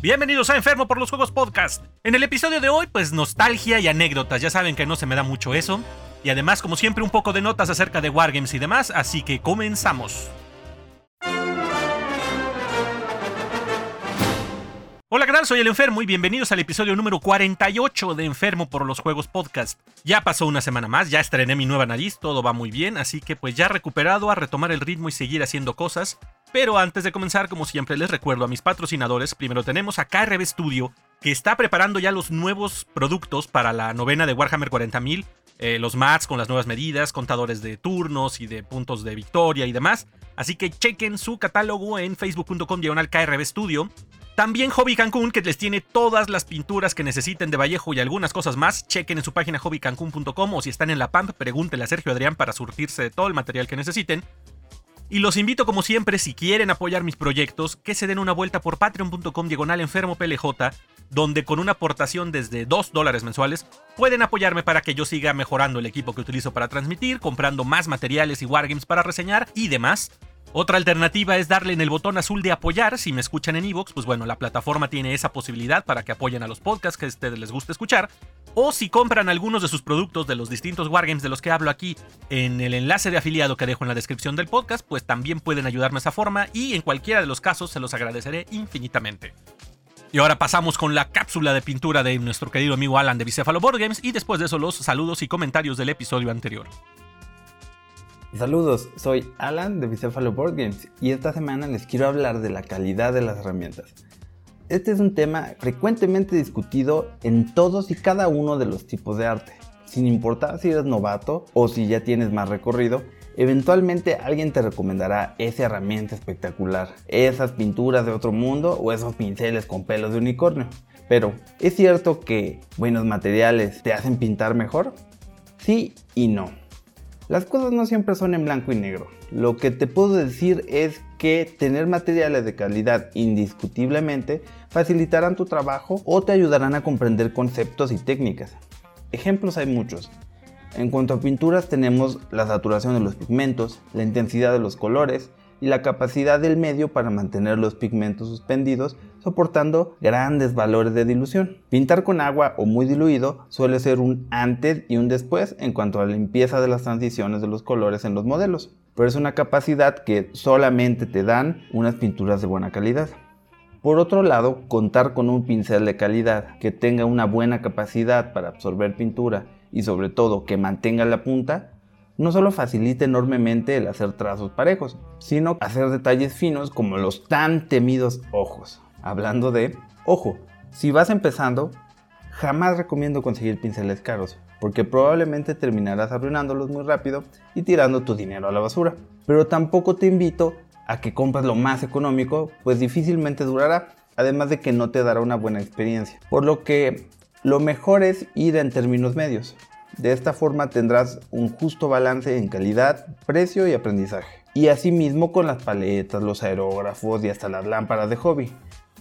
Bienvenidos a Enfermo por los Juegos Podcast. En el episodio de hoy, pues nostalgia y anécdotas. Ya saben que no se me da mucho eso. Y además, como siempre, un poco de notas acerca de Wargames y demás. Así que comenzamos. Hola, ¿qué tal? Soy el Enfermo y bienvenidos al episodio número 48 de Enfermo por los Juegos Podcast. Ya pasó una semana más, ya estrené mi nueva nariz, todo va muy bien, así que pues ya recuperado a retomar el ritmo y seguir haciendo cosas. Pero antes de comenzar, como siempre les recuerdo a mis patrocinadores, primero tenemos a KRB Studio, que está preparando ya los nuevos productos para la novena de Warhammer 40.000, eh, los mats con las nuevas medidas, contadores de turnos y de puntos de victoria y demás. Así que chequen su catálogo en facebook.com diagonal KRB Studio. También Hobby Cancún, que les tiene todas las pinturas que necesiten de Vallejo y algunas cosas más. Chequen en su página hobbycancún.com o si están en la PAMP, pregúntenle a Sergio Adrián para surtirse de todo el material que necesiten. Y los invito como siempre, si quieren apoyar mis proyectos, que se den una vuelta por patreon.com diagonal enfermo PLJ, donde con una aportación desde 2 dólares mensuales pueden apoyarme para que yo siga mejorando el equipo que utilizo para transmitir, comprando más materiales y wargames para reseñar y demás. Otra alternativa es darle en el botón azul de apoyar. Si me escuchan en Evox, pues bueno, la plataforma tiene esa posibilidad para que apoyen a los podcasts que a ustedes les guste escuchar. O si compran algunos de sus productos de los distintos wargames de los que hablo aquí en el enlace de afiliado que dejo en la descripción del podcast, pues también pueden ayudarme de esa forma y en cualquiera de los casos se los agradeceré infinitamente. Y ahora pasamos con la cápsula de pintura de nuestro querido amigo Alan de Bicefalo Board Games y después de eso los saludos y comentarios del episodio anterior. Saludos, soy Alan de Bicefalo Board Games y esta semana les quiero hablar de la calidad de las herramientas. Este es un tema frecuentemente discutido en todos y cada uno de los tipos de arte. Sin importar si eres novato o si ya tienes más recorrido, eventualmente alguien te recomendará esa herramienta espectacular, esas pinturas de otro mundo o esos pinceles con pelos de unicornio. Pero, ¿es cierto que buenos materiales te hacen pintar mejor? Sí y no. Las cosas no siempre son en blanco y negro. Lo que te puedo decir es que tener materiales de calidad indiscutiblemente facilitarán tu trabajo o te ayudarán a comprender conceptos y técnicas. Ejemplos hay muchos. En cuanto a pinturas tenemos la saturación de los pigmentos, la intensidad de los colores, y la capacidad del medio para mantener los pigmentos suspendidos soportando grandes valores de dilución. Pintar con agua o muy diluido suele ser un antes y un después en cuanto a la limpieza de las transiciones de los colores en los modelos, pero es una capacidad que solamente te dan unas pinturas de buena calidad. Por otro lado, contar con un pincel de calidad que tenga una buena capacidad para absorber pintura y sobre todo que mantenga la punta no solo facilita enormemente el hacer trazos parejos, sino hacer detalles finos como los tan temidos ojos. Hablando de ojo, si vas empezando, jamás recomiendo conseguir pinceles caros, porque probablemente terminarás arruinándolos muy rápido y tirando tu dinero a la basura. Pero tampoco te invito a que compres lo más económico, pues difícilmente durará, además de que no te dará una buena experiencia. Por lo que lo mejor es ir en términos medios. De esta forma tendrás un justo balance en calidad, precio y aprendizaje. Y asimismo con las paletas, los aerógrafos y hasta las lámparas de hobby.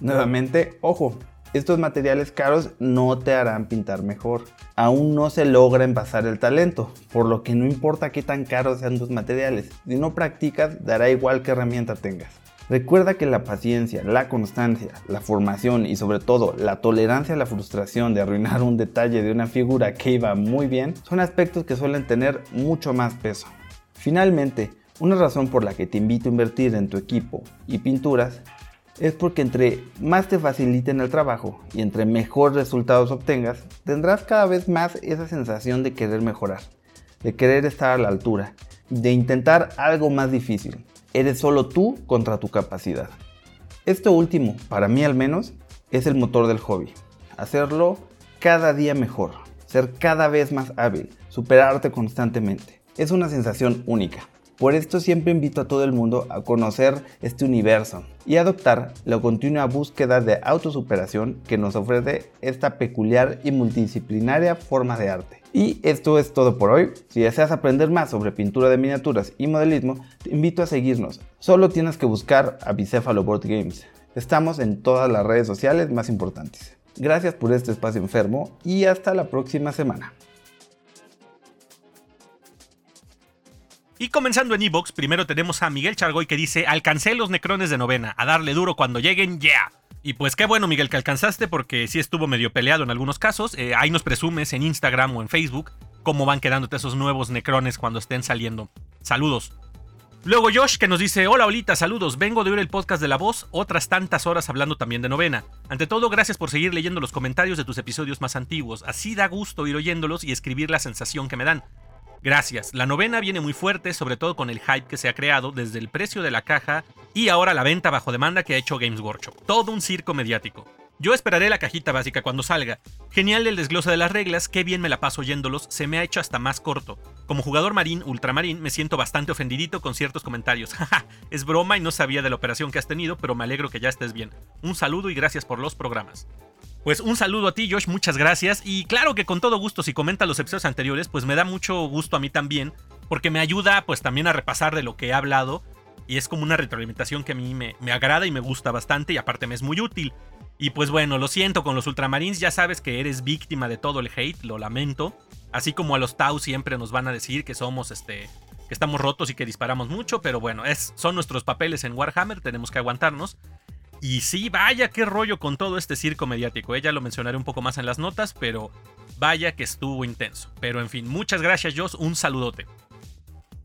Nuevamente, ojo, estos materiales caros no te harán pintar mejor. Aún no se logra envasar el talento, por lo que no importa qué tan caros sean tus materiales. Si no practicas, dará igual qué herramienta tengas. Recuerda que la paciencia, la constancia, la formación y sobre todo la tolerancia a la frustración de arruinar un detalle de una figura que iba muy bien son aspectos que suelen tener mucho más peso. Finalmente, una razón por la que te invito a invertir en tu equipo y pinturas es porque entre más te faciliten el trabajo y entre mejor resultados obtengas, tendrás cada vez más esa sensación de querer mejorar, de querer estar a la altura, de intentar algo más difícil, Eres solo tú contra tu capacidad. Esto último, para mí al menos, es el motor del hobby. Hacerlo cada día mejor, ser cada vez más hábil, superarte constantemente. Es una sensación única. Por esto siempre invito a todo el mundo a conocer este universo y adoptar la continua búsqueda de autosuperación que nos ofrece esta peculiar y multidisciplinaria forma de arte. Y esto es todo por hoy. Si deseas aprender más sobre pintura de miniaturas y modelismo, te invito a seguirnos. Solo tienes que buscar a Bicéfalo Board Games. Estamos en todas las redes sociales más importantes. Gracias por este espacio enfermo y hasta la próxima semana. Y comenzando en Evox, primero tenemos a Miguel Chargoy que dice: Alcancé los necrones de novena, a darle duro cuando lleguen, yeah. Y pues qué bueno, Miguel, que alcanzaste porque sí estuvo medio peleado en algunos casos. Eh, ahí nos presumes en Instagram o en Facebook cómo van quedándote esos nuevos necrones cuando estén saliendo. Saludos. Luego Josh que nos dice, hola Olita, saludos, vengo de oír el podcast de La Voz, otras tantas horas hablando también de novena. Ante todo, gracias por seguir leyendo los comentarios de tus episodios más antiguos, así da gusto ir oyéndolos y escribir la sensación que me dan. Gracias, la novena viene muy fuerte, sobre todo con el hype que se ha creado desde el precio de la caja y ahora la venta bajo demanda que ha hecho Games Workshop. Todo un circo mediático. Yo esperaré la cajita básica cuando salga. Genial el desglose de las reglas, qué bien me la paso oyéndolos, se me ha hecho hasta más corto. Como jugador marín, ultramarín, me siento bastante ofendidito con ciertos comentarios. Jaja, es broma y no sabía de la operación que has tenido, pero me alegro que ya estés bien. Un saludo y gracias por los programas. Pues un saludo a ti, Josh, muchas gracias. Y claro que con todo gusto, si comenta los episodios anteriores, pues me da mucho gusto a mí también, porque me ayuda pues también a repasar de lo que he hablado. Y es como una retroalimentación que a mí me, me agrada y me gusta bastante y aparte me es muy útil. Y pues bueno, lo siento con los Ultramarines, ya sabes que eres víctima de todo el hate, lo lamento. Así como a los Tau siempre nos van a decir que somos este que estamos rotos y que disparamos mucho, pero bueno, es, son nuestros papeles en Warhammer, tenemos que aguantarnos. Y sí, vaya qué rollo con todo este circo mediático. Ella lo mencionaré un poco más en las notas, pero vaya que estuvo intenso. Pero en fin, muchas gracias, Joss, un saludote.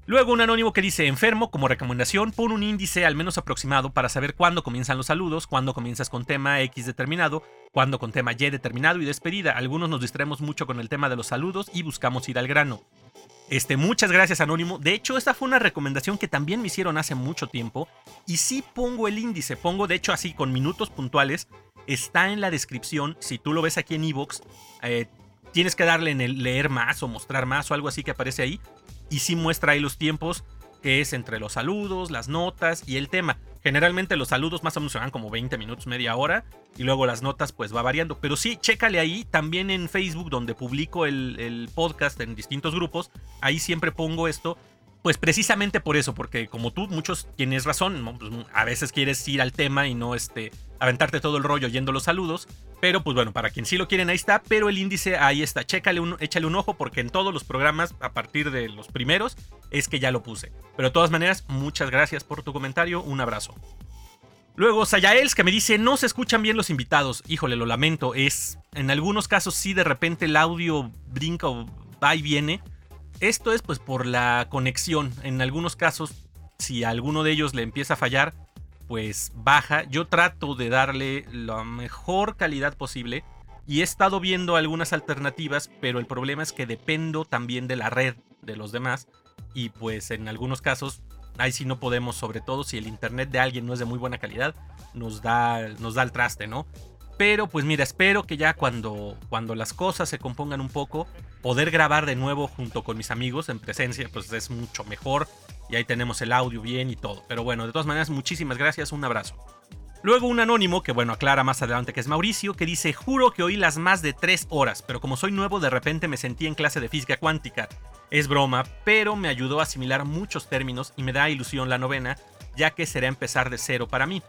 Luego un anónimo que dice enfermo, como recomendación, pon un índice al menos aproximado para saber cuándo comienzan los saludos, cuándo comienzas con tema X determinado, cuándo con tema Y determinado y despedida. Algunos nos distraemos mucho con el tema de los saludos y buscamos ir al grano. Este, muchas gracias Anónimo. De hecho, esta fue una recomendación que también me hicieron hace mucho tiempo. Y sí pongo el índice, pongo de hecho así con minutos puntuales. Está en la descripción. Si tú lo ves aquí en Evox, eh, tienes que darle en el leer más o mostrar más o algo así que aparece ahí y sí muestra ahí los tiempos, que es entre los saludos, las notas y el tema. Generalmente los saludos más o menos se como 20 minutos, media hora, y luego las notas pues va variando. Pero sí, chécale ahí, también en Facebook donde publico el podcast en distintos grupos, ahí siempre pongo esto pues precisamente por eso, porque como tú, muchos tienes razón, pues, a veces quieres ir al tema y no este, aventarte todo el rollo yendo los saludos. Pero pues bueno, para quien sí lo quieren, ahí está. Pero el índice ahí está. Chécale un, échale un ojo porque en todos los programas, a partir de los primeros, es que ya lo puse. Pero de todas maneras, muchas gracias por tu comentario. Un abrazo. Luego, Sayaels que me dice, no se escuchan bien los invitados. Híjole, lo lamento. Es, en algunos casos sí, de repente el audio brinca o va y viene. Esto es pues por la conexión. En algunos casos, si alguno de ellos le empieza a fallar, pues baja. Yo trato de darle la mejor calidad posible. Y he estado viendo algunas alternativas, pero el problema es que dependo también de la red de los demás. Y pues en algunos casos, ahí sí no podemos, sobre todo si el internet de alguien no es de muy buena calidad, nos da, nos da el traste, ¿no? Pero pues mira, espero que ya cuando, cuando las cosas se compongan un poco, poder grabar de nuevo junto con mis amigos en presencia, pues es mucho mejor. Y ahí tenemos el audio bien y todo. Pero bueno, de todas maneras, muchísimas gracias, un abrazo. Luego un anónimo, que bueno, aclara más adelante que es Mauricio, que dice, juro que oí las más de 3 horas, pero como soy nuevo de repente me sentí en clase de física cuántica. Es broma, pero me ayudó a asimilar muchos términos y me da ilusión la novena, ya que será empezar de cero para mí.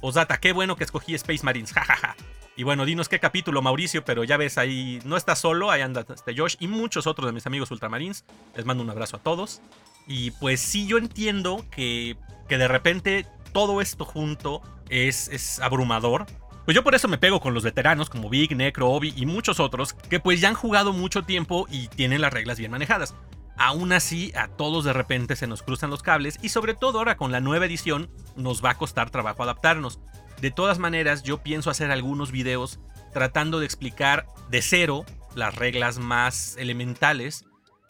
Osdata, qué bueno que escogí Space Marines, jajaja. Y bueno, dinos qué capítulo, Mauricio, pero ya ves ahí, no está solo, ahí anda este Josh y muchos otros de mis amigos Ultramarines. Les mando un abrazo a todos. Y pues sí, yo entiendo que, que de repente todo esto junto es, es abrumador. Pues yo por eso me pego con los veteranos como Big, Necro, Obi y muchos otros que pues ya han jugado mucho tiempo y tienen las reglas bien manejadas. Aún así, a todos de repente se nos cruzan los cables y sobre todo ahora con la nueva edición nos va a costar trabajo adaptarnos. De todas maneras, yo pienso hacer algunos videos tratando de explicar de cero las reglas más elementales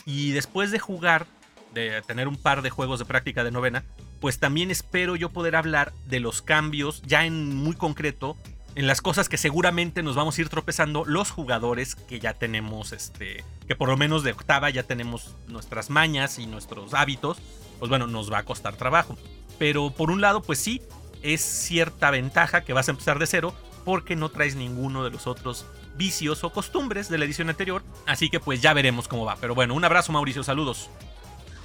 y después de jugar, de tener un par de juegos de práctica de novena, pues también espero yo poder hablar de los cambios ya en muy concreto en las cosas que seguramente nos vamos a ir tropezando los jugadores que ya tenemos, este, que por lo menos de octava ya tenemos nuestras mañas y nuestros hábitos, pues bueno, nos va a costar trabajo. Pero por un lado, pues sí, es cierta ventaja que vas a empezar de cero porque no traes ninguno de los otros vicios o costumbres de la edición anterior, así que pues ya veremos cómo va. Pero bueno, un abrazo Mauricio, saludos.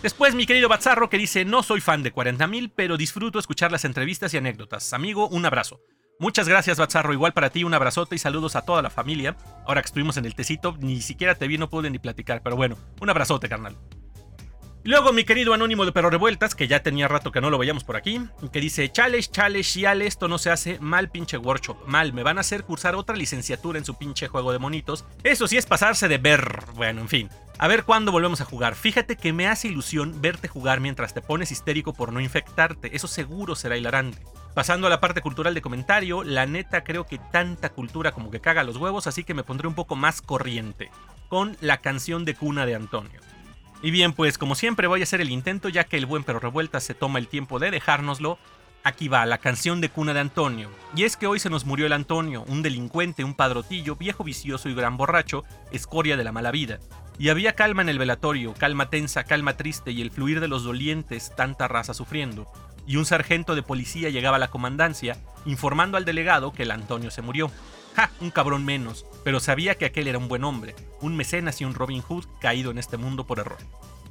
Después mi querido Bazarro que dice, no soy fan de 40.000, pero disfruto escuchar las entrevistas y anécdotas. Amigo, un abrazo. Muchas gracias, Batzarro. Igual para ti, un abrazote y saludos a toda la familia. Ahora que estuvimos en el tecito, ni siquiera te vi, no pude ni platicar, pero bueno, un abrazote, carnal. Luego mi querido anónimo de Perro Revueltas, que ya tenía rato que no lo veíamos por aquí, que dice, chales, chales, chiale, esto no se hace mal pinche workshop, mal, me van a hacer cursar otra licenciatura en su pinche juego de monitos. Eso sí es pasarse de ver, bueno, en fin. A ver cuándo volvemos a jugar. Fíjate que me hace ilusión verte jugar mientras te pones histérico por no infectarte, eso seguro será hilarante. Pasando a la parte cultural de comentario, la neta creo que tanta cultura como que caga los huevos, así que me pondré un poco más corriente, con la canción de cuna de Antonio. Y bien, pues como siempre voy a hacer el intento ya que el buen perro revuelta se toma el tiempo de dejárnoslo. Aquí va, la canción de cuna de Antonio. Y es que hoy se nos murió el Antonio, un delincuente, un padrotillo, viejo vicioso y gran borracho, escoria de la mala vida. Y había calma en el velatorio, calma tensa, calma triste y el fluir de los dolientes, tanta raza sufriendo. Y un sargento de policía llegaba a la comandancia, informando al delegado que el Antonio se murió. ¡Ja! Un cabrón menos, pero sabía que aquel era un buen hombre, un mecenas y un Robin Hood caído en este mundo por error.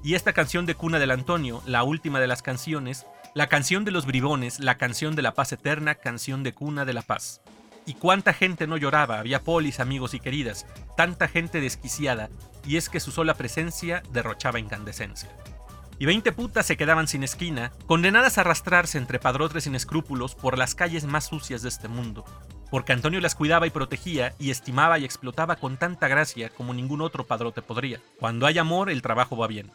Y esta canción de cuna del Antonio, la última de las canciones, la canción de los bribones, la canción de la paz eterna, canción de cuna de la paz. Y cuánta gente no lloraba, había polis, amigos y queridas, tanta gente desquiciada, y es que su sola presencia derrochaba incandescencia. Y veinte putas se quedaban sin esquina, condenadas a arrastrarse entre padrotres sin escrúpulos por las calles más sucias de este mundo, porque Antonio las cuidaba y protegía y estimaba y explotaba con tanta gracia como ningún otro padrote podría. Cuando hay amor, el trabajo va bien.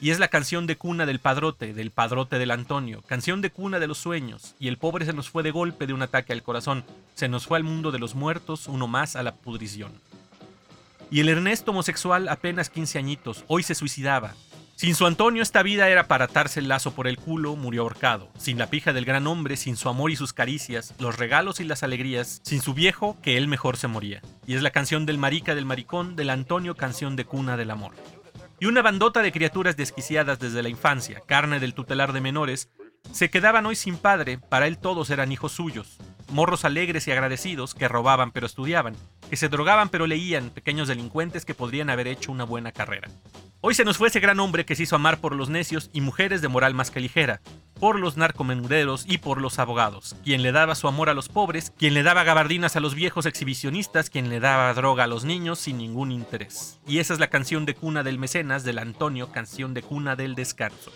Y es la canción de cuna del padrote, del padrote del Antonio, canción de cuna de los sueños, y el pobre se nos fue de golpe de un ataque al corazón, se nos fue al mundo de los muertos, uno más a la pudrición. Y el Ernesto homosexual apenas 15 añitos, hoy se suicidaba, sin su Antonio esta vida era para atarse el lazo por el culo, murió ahorcado. Sin la pija del gran hombre, sin su amor y sus caricias, los regalos y las alegrías, sin su viejo, que él mejor se moría. Y es la canción del marica del maricón, del Antonio, canción de cuna del amor. Y una bandota de criaturas desquiciadas desde la infancia, carne del tutelar de menores, se quedaban hoy sin padre, para él todos eran hijos suyos. Morros alegres y agradecidos que robaban pero estudiaban, que se drogaban pero leían, pequeños delincuentes que podrían haber hecho una buena carrera. Hoy se nos fue ese gran hombre que se hizo amar por los necios y mujeres de moral más que ligera, por los narcomenderos y por los abogados, quien le daba su amor a los pobres, quien le daba gabardinas a los viejos exhibicionistas, quien le daba droga a los niños sin ningún interés. Y esa es la canción de cuna del mecenas del Antonio, canción de cuna del descanso.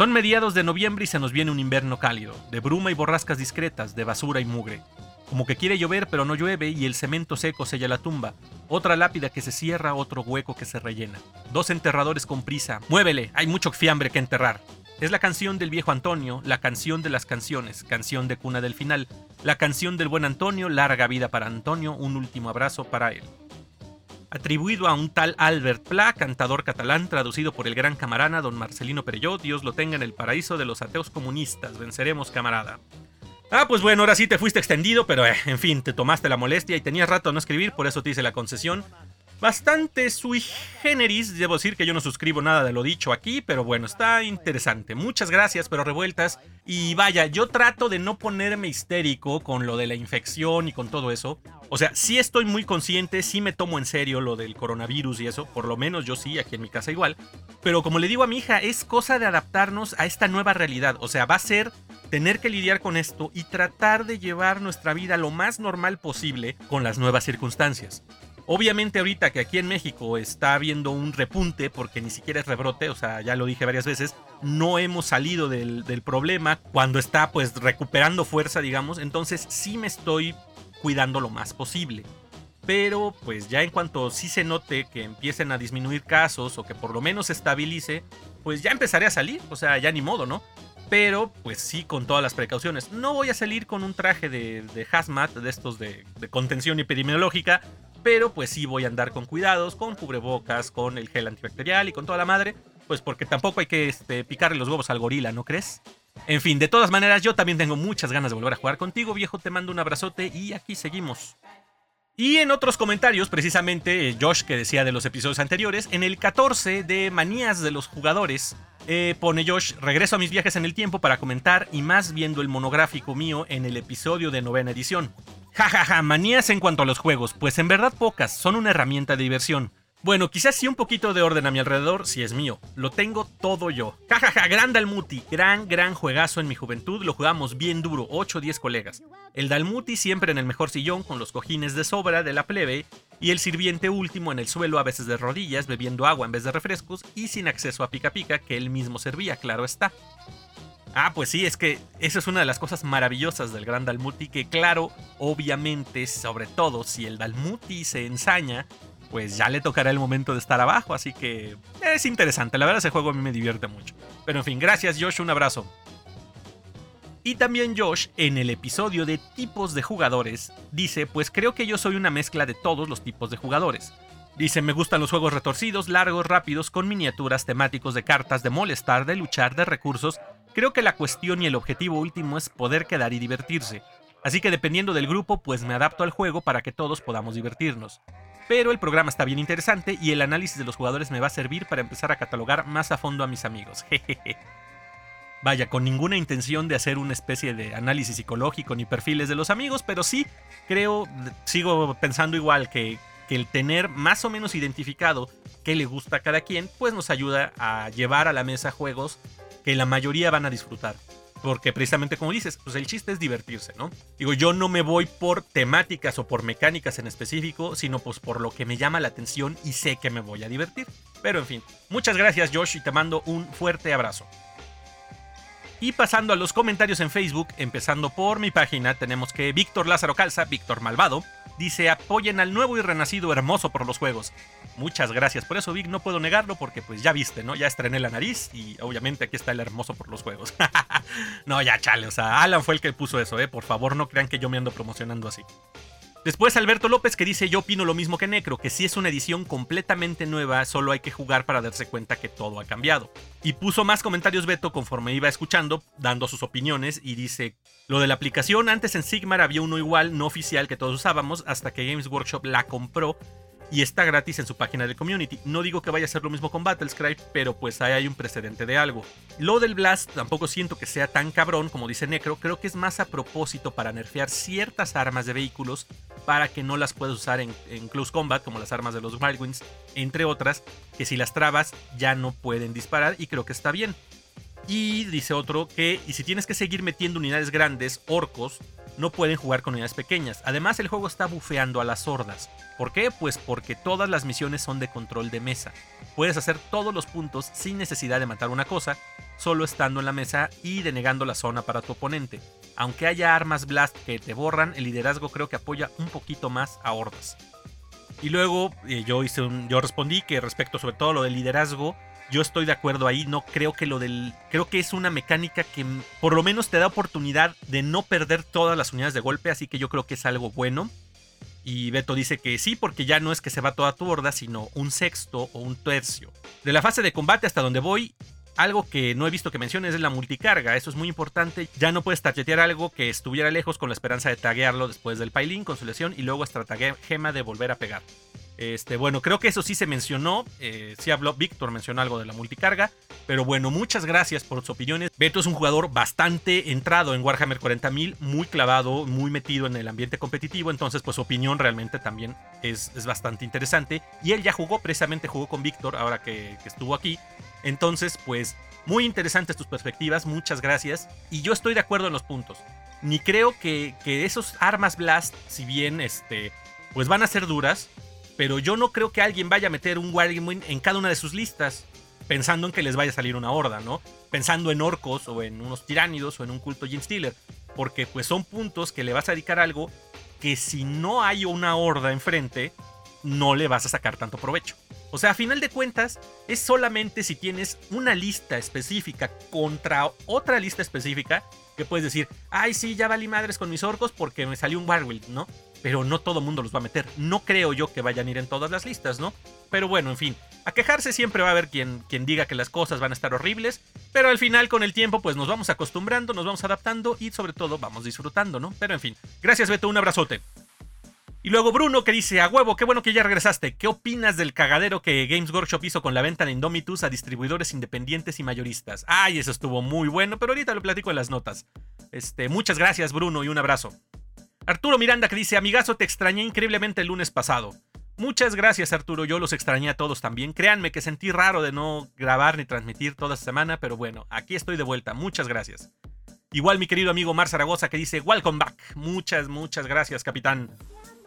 Son mediados de noviembre y se nos viene un invierno cálido, de bruma y borrascas discretas, de basura y mugre. Como que quiere llover pero no llueve y el cemento seco sella la tumba. Otra lápida que se cierra, otro hueco que se rellena. Dos enterradores con prisa. Muévele, hay mucho fiambre que enterrar. Es la canción del viejo Antonio, la canción de las canciones, canción de cuna del final, la canción del buen Antonio, larga vida para Antonio, un último abrazo para él. Atribuido a un tal Albert Pla, cantador catalán, traducido por el gran camarana don Marcelino Perelló, Dios lo tenga en el paraíso de los ateos comunistas, venceremos camarada. Ah, pues bueno, ahora sí te fuiste extendido, pero eh, en fin, te tomaste la molestia y tenías rato a no escribir, por eso te hice la concesión. Bastante sui generis, debo decir que yo no suscribo nada de lo dicho aquí, pero bueno, está interesante. Muchas gracias, pero revueltas. Y vaya, yo trato de no ponerme histérico con lo de la infección y con todo eso. O sea, sí estoy muy consciente, sí me tomo en serio lo del coronavirus y eso, por lo menos yo sí, aquí en mi casa igual. Pero como le digo a mi hija, es cosa de adaptarnos a esta nueva realidad. O sea, va a ser tener que lidiar con esto y tratar de llevar nuestra vida lo más normal posible con las nuevas circunstancias. Obviamente ahorita que aquí en México está habiendo un repunte, porque ni siquiera es rebrote, o sea, ya lo dije varias veces, no hemos salido del, problema cuando está pues recuperando fuerza, digamos, entonces sí me estoy cuidando lo más posible. Pero pues ya en cuanto sí se note que empiecen a disminuir casos o que por lo menos se estabilice, pues ya empezaré a salir, o sea, ya ni modo, ¿no? pero pues sí con todas las precauciones. No voy a salir con un traje de, hazmat, de estos de, contención epidemiológica, pero pues sí voy a andar con cuidados, con cubrebocas, con el gel antibacterial y con toda la madre, pues porque tampoco hay que este, picarle los huevos al gorila, ¿no crees? En fin, de todas maneras, yo también tengo muchas ganas de volver a jugar contigo, viejo. Te mando un abrazote y aquí seguimos. Y en otros comentarios, precisamente Josh que decía de los episodios anteriores, en el 14 de Manías de los Jugadores, eh, pone Josh, regreso a mis viajes en el tiempo para comentar y más viendo el monográfico mío en el episodio de novena edición. Jajaja, ja, ja, manías en cuanto a los juegos, pues en verdad pocas, son una herramienta de diversión. Bueno, quizás sí un poquito de orden a mi alrededor, si es mío. Lo tengo todo yo. Jajaja, ja, ja, gran Dalmuti. Gran, gran juegazo en mi juventud. Lo jugamos bien duro, 8 o 10 colegas. El Dalmuti siempre en el mejor sillón, con los cojines de sobra de la plebe. y el sirviente último en el suelo a veces de rodillas, bebiendo agua en vez de refrescos y sin acceso a pica pica que él mismo servía, claro está. Ah, pues sí, es que esa es una de las cosas maravillosas del gran Dalmuti, que claro, obviamente, sobre todo si el Dalmuti se ensaña, pues ya le tocará el momento de estar abajo, así que es interesante, la verdad ese juego a mí me divierte mucho. Pero en fin, gracias Josh, un abrazo. Y también Josh, en el episodio de tipos de jugadores, dice, pues creo que yo soy una mezcla de todos los tipos de jugadores. Dice, me gustan los juegos retorcidos, largos, rápidos, con miniaturas, temáticos de cartas, de molestar, de luchar, de recursos. Creo que la cuestión y el objetivo último es poder quedar y divertirse. Así que dependiendo del grupo, pues me adapto al juego para que todos podamos divertirnos. Pero el programa está bien interesante y el análisis de los jugadores me va a servir para empezar a catalogar más a fondo a mis amigos. Jejeje. Vaya, con ninguna intención de hacer una especie de análisis psicológico ni perfiles de los amigos, pero sí creo, sigo pensando igual que, que el tener más o menos identificado qué le gusta a cada quien, pues nos ayuda a llevar a la mesa juegos que la mayoría van a disfrutar. Porque precisamente como dices, pues el chiste es divertirse, ¿no? Digo, yo no me voy por temáticas o por mecánicas en específico, sino pues por lo que me llama la atención y sé que me voy a divertir. Pero en fin, muchas gracias Josh y te mando un fuerte abrazo. Y pasando a los comentarios en Facebook, empezando por mi página, tenemos que Víctor Lázaro Calza, Víctor Malvado, dice apoyen al nuevo y renacido hermoso por los juegos. Muchas gracias por eso, Vic, no puedo negarlo porque pues ya viste, ¿no? Ya estrené la nariz y obviamente aquí está el hermoso por los juegos. no, ya chale, o sea, Alan fue el que puso eso, ¿eh? Por favor, no crean que yo me ando promocionando así. Después Alberto López que dice yo opino lo mismo que Necro, que si es una edición completamente nueva, solo hay que jugar para darse cuenta que todo ha cambiado. Y puso más comentarios Beto conforme iba escuchando, dando sus opiniones y dice, lo de la aplicación antes en Sigmar había uno igual, no oficial que todos usábamos, hasta que Games Workshop la compró y está gratis en su página de community. No digo que vaya a ser lo mismo con Battlescribe, pero pues ahí hay un precedente de algo. Lo del Blast tampoco siento que sea tan cabrón como dice Necro, creo que es más a propósito para nerfear ciertas armas de vehículos para que no las puedas usar en, close combat, como las armas de los Wildwings, entre otras, que si las trabas ya no pueden disparar y creo que está bien. Y dice otro que, y si tienes que seguir metiendo unidades grandes, orcos, no pueden jugar con unidades pequeñas. Además, el juego está bufeando a las hordas. ¿Por qué? Pues porque todas las misiones son de control de mesa. Puedes hacer todos los puntos sin necesidad de matar una cosa, solo estando en la mesa y denegando la zona para tu oponente. Aunque haya armas blast que te borran, el liderazgo creo que apoya un poquito más a hordas. Y luego eh, yo, hice yo respondí que respecto sobre todo a lo del liderazgo, yo estoy de acuerdo ahí, no creo que lo del creo que es una mecánica que por lo menos te da oportunidad de no perder todas las unidades de golpe, así que yo creo que es algo bueno. Y Beto dice que sí, porque ya no es que se va toda tu horda, sino un sexto o un tercio. De la fase de combate hasta donde voy, algo que no he visto que menciones es la multicarga, eso es muy importante. Ya no puedes targetear algo que estuviera lejos con la esperanza de taguearlo después del pailín con su lesión y luego gema de volver a pegar. Este, bueno, creo que eso sí se mencionó. Eh, sí habló, Víctor mencionó algo de la multicarga. Pero bueno, muchas gracias por sus opiniones. Beto es un jugador bastante entrado en Warhammer 40.000, muy clavado, muy metido en el ambiente competitivo. Entonces, pues su opinión realmente también es, bastante interesante. Y él ya jugó, precisamente jugó con Víctor ahora que, estuvo aquí. Entonces, pues muy interesantes tus perspectivas, muchas gracias. Y yo estoy de acuerdo en los puntos. Ni creo que, que esos armas blast, si bien este, pues van a ser duras, pero yo no creo que alguien vaya a meter un Wargaming en cada una de sus listas pensando en que les vaya a salir una horda, ¿no? Pensando en orcos o en unos tiránidos o en un culto Jin Stealer, porque pues son puntos que le vas a dedicar algo que si no hay una horda enfrente, no le vas a sacar tanto provecho. O sea, a final de cuentas, es solamente si tienes una lista específica contra otra lista específica que puedes decir, ay, sí, ya valí madres con mis orcos porque me salió un Warwild, ¿no? Pero no todo mundo los va a meter. No creo yo que vayan a ir en todas las listas, ¿no? Pero bueno, en fin, a quejarse siempre va a haber quien, quien diga que las cosas van a estar horribles, pero al final con el tiempo pues nos vamos acostumbrando, nos vamos adaptando y sobre todo vamos disfrutando, ¿no? Pero en fin, gracias Beto, un abrazote. Y luego Bruno que dice, a huevo, qué bueno que ya regresaste. ¿Qué opinas del cagadero que Games Workshop hizo con la venta de Indomitus a distribuidores independientes y mayoristas? Ay, eso estuvo muy bueno, pero ahorita lo platico en las notas. Este, muchas gracias Bruno y un abrazo. Arturo Miranda que dice, amigazo, te extrañé increíblemente el lunes pasado. Muchas gracias Arturo, yo los extrañé a todos también. Créanme que sentí raro de no grabar ni transmitir toda esta semana, pero bueno, aquí estoy de vuelta. Muchas gracias. Igual mi querido amigo Mar Zaragoza que dice, welcome back. Muchas, muchas gracias, capitán.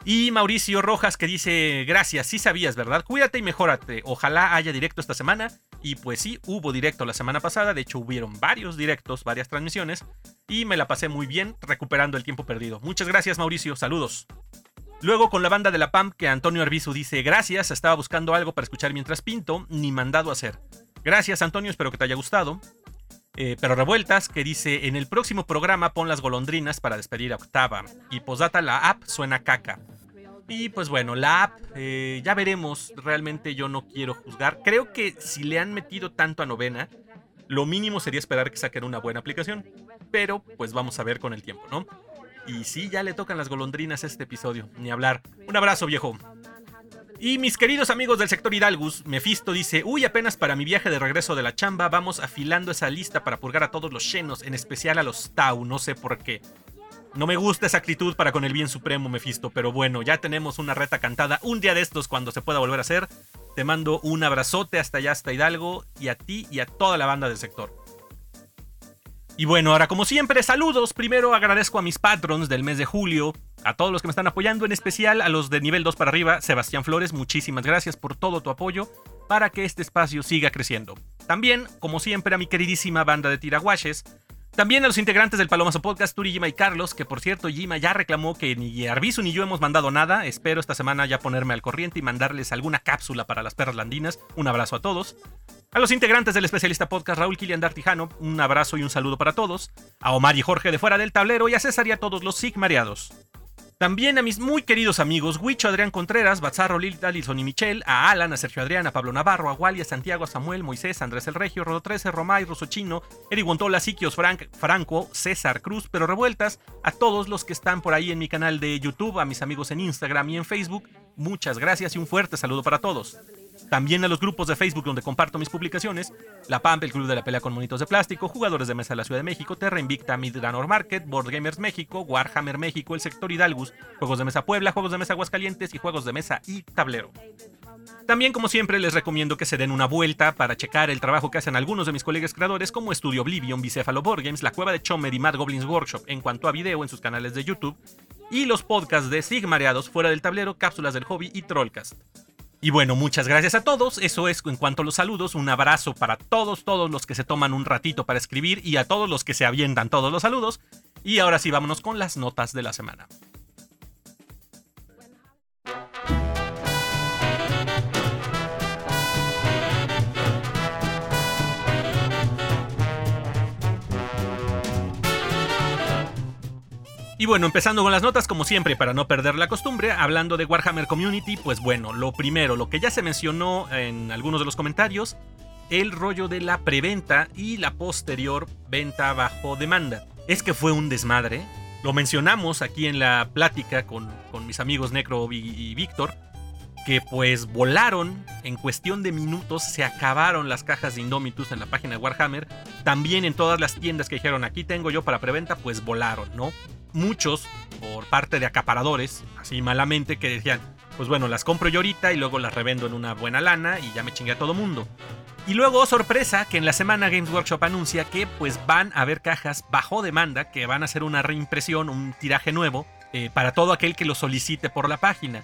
Y Mauricio Rojas que dice, gracias, sí sabías, ¿verdad? Cuídate y mejórate. Ojalá haya directo esta semana. Y pues sí, hubo directo la semana pasada. De hecho, hubieron varios directos, varias transmisiones. Y me la pasé muy bien recuperando el tiempo perdido. Muchas gracias, Mauricio. Saludos. Luego con la banda de la PAM que Antonio Arbizu dice, gracias, estaba buscando algo para escuchar mientras pinto, ni mandado hacer. Gracias, Antonio, espero que te haya gustado. Eh, pero revueltas que dice, en el próximo programa pon las golondrinas para despedir a Octava. Y posdata la app suena caca. Y pues bueno, la app, eh, ya veremos, realmente yo no quiero juzgar. Creo que si le han metido tanto a novena, lo mínimo sería esperar que saquen una buena aplicación. Pero pues vamos a ver con el tiempo, ¿no? Y sí, ya le tocan las golondrinas a este episodio, ni hablar. Un abrazo, viejo. Y mis queridos amigos del sector Hidalgus, Mephisto dice, uy, apenas para mi viaje de regreso de la chamba vamos afilando esa lista para purgar a todos los llenos, en especial a los Tau, no sé por qué. No me gusta esa actitud para con el bien supremo, Mephisto, pero bueno, ya tenemos una reta cantada un día de estos cuando se pueda volver a hacer. Te mando un abrazote hasta allá, hasta Hidalgo, y a ti y a toda la banda del sector. Y bueno, ahora como siempre, saludos. Primero agradezco a mis patrons del mes de julio, a todos los que me están apoyando, en especial a los de nivel 2 para arriba. Sebastián Flores, muchísimas gracias por todo tu apoyo para que este espacio siga creciendo. También, como siempre, a mi queridísima banda de tiraguaches, también a los integrantes del Palomazo Podcast, Turi, Jima y Carlos, que por cierto, Jima ya reclamó que ni Arbizu ni yo hemos mandado nada. Espero esta semana ya ponerme al corriente y mandarles alguna cápsula para las perras landinas. Un abrazo a todos. A los integrantes del especialista podcast Raúl Kilian Dartijano, un abrazo y un saludo para todos. A Omar y Jorge de fuera del tablero y a César y a todos los sigmareados. También a mis muy queridos amigos Huicho, Adrián Contreras, Bazarro, Lil, Alison y Michelle, a Alan, a Sergio Adrián, a Pablo Navarro, a Wally, a Santiago, a Samuel, Moisés, Andrés el Regio, Rodo 13, Romay, Ruso Chino, Eric Guantola, Siquios, Frank, Franco, César Cruz, pero revueltas, a todos los que están por ahí en mi canal de YouTube, a mis amigos en Instagram y en Facebook, muchas gracias y un fuerte saludo para todos. También a los grupos de Facebook donde comparto mis publicaciones, La Pampa, el Club de la Pelea con Monitos de Plástico, Jugadores de Mesa de la Ciudad de México, Terra Invicta, Midranor Market, Board Gamers México, Warhammer México, el Sector Hidalgus, Juegos de Mesa Puebla, Juegos de Mesa Aguascalientes y Juegos de Mesa y Tablero. También, como siempre, les recomiendo que se den una vuelta para checar el trabajo que hacen algunos de mis colegas creadores, como Estudio Oblivion, Bicéfalo Board Games, La Cueva de Chomer y Mad Goblins Workshop en cuanto a video en sus canales de YouTube, y los podcasts de Sigmareados, Fuera del Tablero, Cápsulas del Hobby y Trollcast. Y bueno, muchas gracias a todos. Eso es en cuanto a los saludos. Un abrazo para todos, todos los que se toman un ratito para escribir y a todos los que se avientan todos los saludos. Y ahora sí, vámonos con las notas de la semana. Y bueno, empezando con las notas, como siempre, para no perder la costumbre, hablando de Warhammer Community, pues bueno, lo primero, lo que ya se mencionó en algunos de los comentarios, el rollo de la preventa y la posterior venta bajo demanda. Es que fue un desmadre. Lo mencionamos aquí en la plática con, mis amigos Necro y, y Víctor, que pues volaron en cuestión de minutos, se acabaron las cajas de Indomitus en la página de Warhammer, también en todas las tiendas que dijeron aquí tengo yo para preventa, pues volaron, ¿no? Muchos por parte de acaparadores, así malamente, que decían, pues bueno, las compro yo ahorita y luego las revendo en una buena lana y ya me chingué a todo mundo. Y luego, sorpresa, que en la semana Games Workshop anuncia que pues van a haber cajas bajo demanda, que van a hacer una reimpresión, un tiraje nuevo, eh, para todo aquel que lo solicite por la página.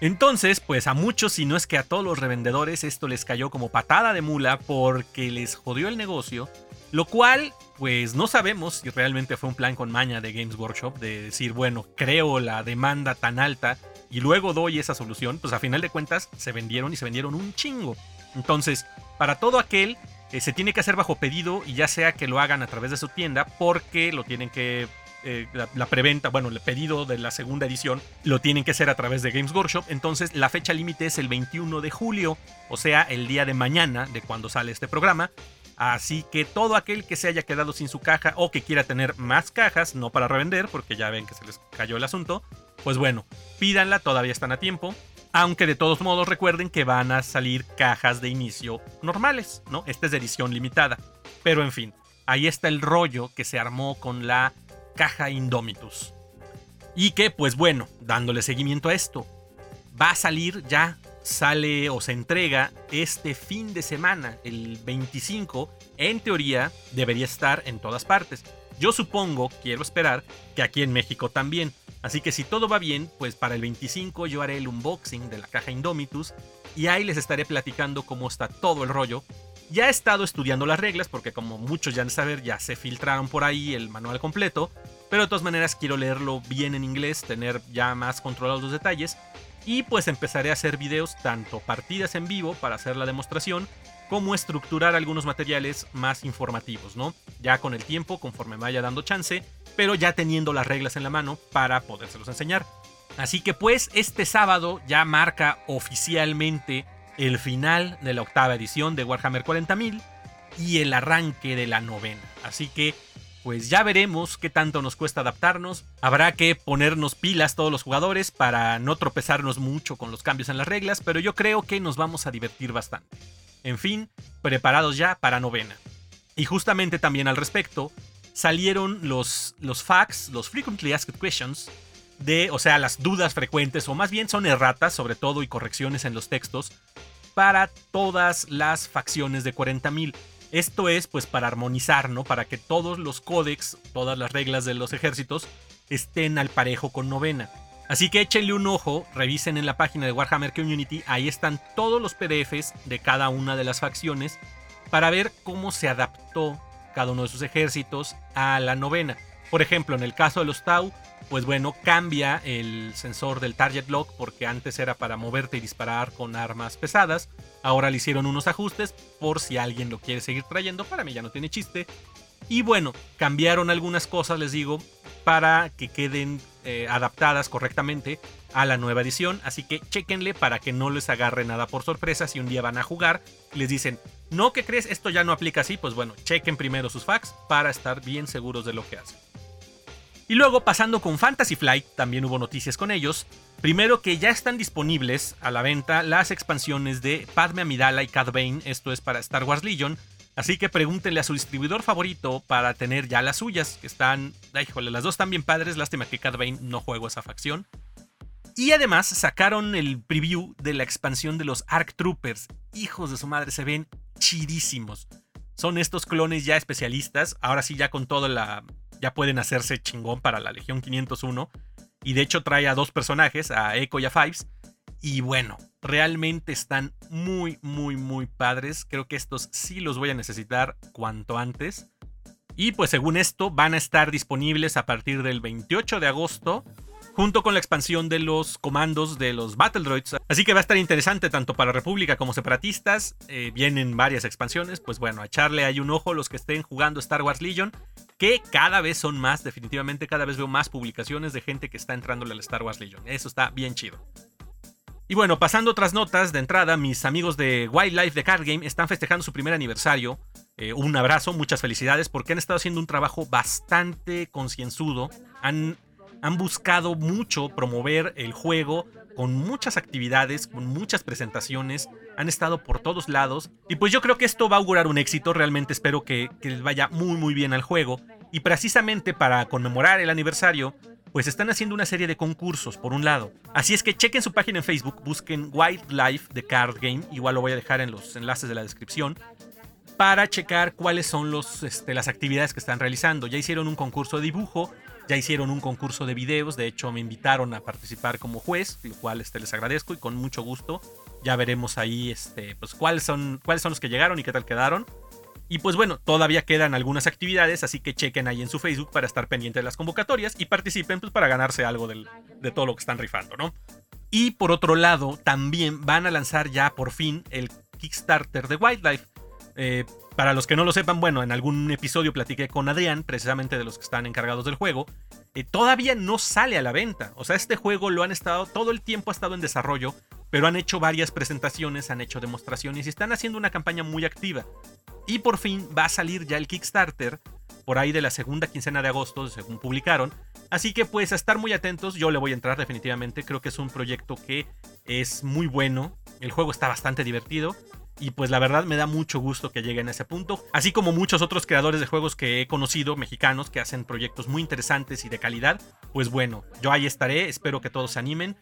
Entonces, pues a muchos, si no es que a todos los revendedores, esto les cayó como patada de mula porque les jodió el negocio, lo cual pues no sabemos si realmente fue un plan con maña de Games Workshop de decir, bueno, creo la demanda tan alta y luego doy esa solución, pues a final de cuentas se vendieron y se vendieron un chingo. Entonces, para todo aquel eh, se tiene que hacer bajo pedido y ya sea que lo hagan a través de su tienda porque lo tienen que eh, la, preventa, bueno, el pedido de la segunda edición lo tienen que hacer a través de Games Workshop. Entonces la fecha límite es el 21 de julio, o sea, el día de mañana de cuando sale este programa. Así que todo aquel que se haya quedado sin su caja o que quiera tener más cajas, no para revender, porque ya ven que se les cayó el asunto, pues bueno, pídanla, todavía están a tiempo. Aunque de todos modos recuerden que van a salir cajas de inicio normales, ¿no? Esta es de edición limitada. Pero en fin, ahí está el rollo que se armó con la caja Indomitus. Y que, pues bueno, dándole seguimiento a esto, va a salir ya sale o se entrega este fin de semana, el 25. En teoría debería estar en todas partes. Yo supongo, quiero esperar, que aquí en México también. Así que si todo va bien, pues para el 25 yo haré el unboxing de la caja Indomitus y ahí les estaré platicando cómo está todo el rollo. Ya he estado estudiando las reglas porque como muchos ya han saber ya se filtraron por ahí el manual completo, pero de todas maneras quiero leerlo bien en inglés, tener ya más controlados los detalles y pues empezaré a hacer videos tanto partidas en vivo para hacer la demostración como estructurar algunos materiales más informativos, ¿no? Ya con el tiempo, conforme me vaya dando chance, pero ya teniendo las reglas en la mano para podérselos enseñar. Así que pues este sábado ya marca oficialmente el final de la octava edición de Warhammer 40.000 y el arranque de la novena. Así que pues ya veremos qué tanto nos cuesta adaptarnos. Habrá que ponernos pilas todos los jugadores para no tropezarnos mucho con los cambios en las reglas, pero yo creo que nos vamos a divertir bastante. En fin, preparados ya para novena. Y justamente también al respecto, salieron los, los facts, los frequently asked questions, de, o sea, las dudas frecuentes, o más bien son erratas, sobre todo, y correcciones en los textos, para todas las facciones de 40.000. Esto es pues para armonizar, ¿no? Para que todos los códex, todas las reglas de los ejércitos estén al parejo con novena. Así que échenle un ojo, revisen en la página de Warhammer Community, ahí están todos los PDFs de cada una de las facciones para ver cómo se adaptó cada uno de sus ejércitos a la novena. Por ejemplo, en el caso de los Tau, pues bueno, cambia el sensor del target lock porque antes era para moverte y disparar con armas pesadas. Ahora le hicieron unos ajustes por si alguien lo quiere seguir trayendo. Para mí ya no tiene chiste. Y bueno, cambiaron algunas cosas, les digo, para que queden eh, adaptadas correctamente a la nueva edición. Así que chequenle para que no les agarre nada por sorpresa si un día van a jugar. Les dicen, no, ¿qué crees? Esto ya no aplica así. Pues bueno, chequen primero sus facts para estar bien seguros de lo que hacen. Y luego pasando con Fantasy Flight, también hubo noticias con ellos. Primero que ya están disponibles a la venta las expansiones de Padme Amidala y Cad Bane, esto es para Star Wars Legion. Así que pregúntenle a su distribuidor favorito para tener ya las suyas, que están, híjole, las dos están bien padres, lástima que Cad Bane no juego esa facción. Y además sacaron el preview de la expansión de los ARC Troopers. Hijos de su madre, se ven chidísimos. Son estos clones ya especialistas, ahora sí ya con toda la ya pueden hacerse chingón para la Legión 501. Y de hecho trae a dos personajes, a Echo y a Fives. Y bueno, realmente están muy, muy, muy padres. Creo que estos sí los voy a necesitar cuanto antes. Y pues según esto van a estar disponibles a partir del 28 de agosto junto con la expansión de los comandos de los Battle Droids. Así que va a estar interesante tanto para República como separatistas. Eh, vienen varias expansiones, pues bueno, a echarle ahí un ojo los que estén jugando Star Wars Legion, que cada vez son más, definitivamente cada vez veo más publicaciones de gente que está entrándole al Star Wars Legion. Eso está bien chido. Y bueno, pasando otras notas de entrada, mis amigos de Wildlife de Card Game están festejando su primer aniversario. Eh, un abrazo, muchas felicidades porque han estado haciendo un trabajo bastante concienzudo. Han han buscado mucho promover el juego con muchas actividades, con muchas presentaciones, han estado por todos lados. Y pues yo creo que esto va a augurar un éxito, realmente espero que, les vaya muy muy bien al juego. Y precisamente para conmemorar el aniversario pues están haciendo una serie de concursos por un lado. Así es que chequen su página en Facebook, busquen Wildlife The Card Game, igual lo voy a dejar en los enlaces de la descripción, para checar cuáles son los, este, las actividades que están realizando. Ya hicieron un concurso de dibujo, ya hicieron un concurso de videos, de hecho me invitaron a participar como juez, lo cual este, les agradezco y con mucho gusto. Ya veremos ahí este, pues, cuáles, son, cuáles son los que llegaron y qué tal quedaron. Y pues bueno, todavía quedan algunas actividades, así que chequen ahí en su Facebook para estar pendientes de las convocatorias y participen pues, para ganarse algo de todo lo que están rifando, ¿no? Y por otro lado, también van a lanzar ya por fin el Kickstarter de Wildlife. Eh, para los que no lo sepan, bueno, en algún episodio platiqué con Adrián, precisamente de los que están encargados del juego. Eh, todavía no sale a la venta. O sea, este juego lo han estado, todo el tiempo ha estado en desarrollo, pero han hecho varias presentaciones, han hecho demostraciones y están haciendo una campaña muy activa. Y por fin va a salir ya el Kickstarter, por ahí de la segunda quincena de agosto, según publicaron. Así que pues a estar muy atentos, yo le voy a entrar definitivamente, creo que es un proyecto que es muy bueno, el juego está bastante divertido y pues la verdad me da mucho gusto que lleguen a ese punto. Así como muchos otros creadores de juegos que he conocido, mexicanos, que hacen proyectos muy interesantes y de calidad. Pues bueno, yo ahí estaré, espero que todos se animen.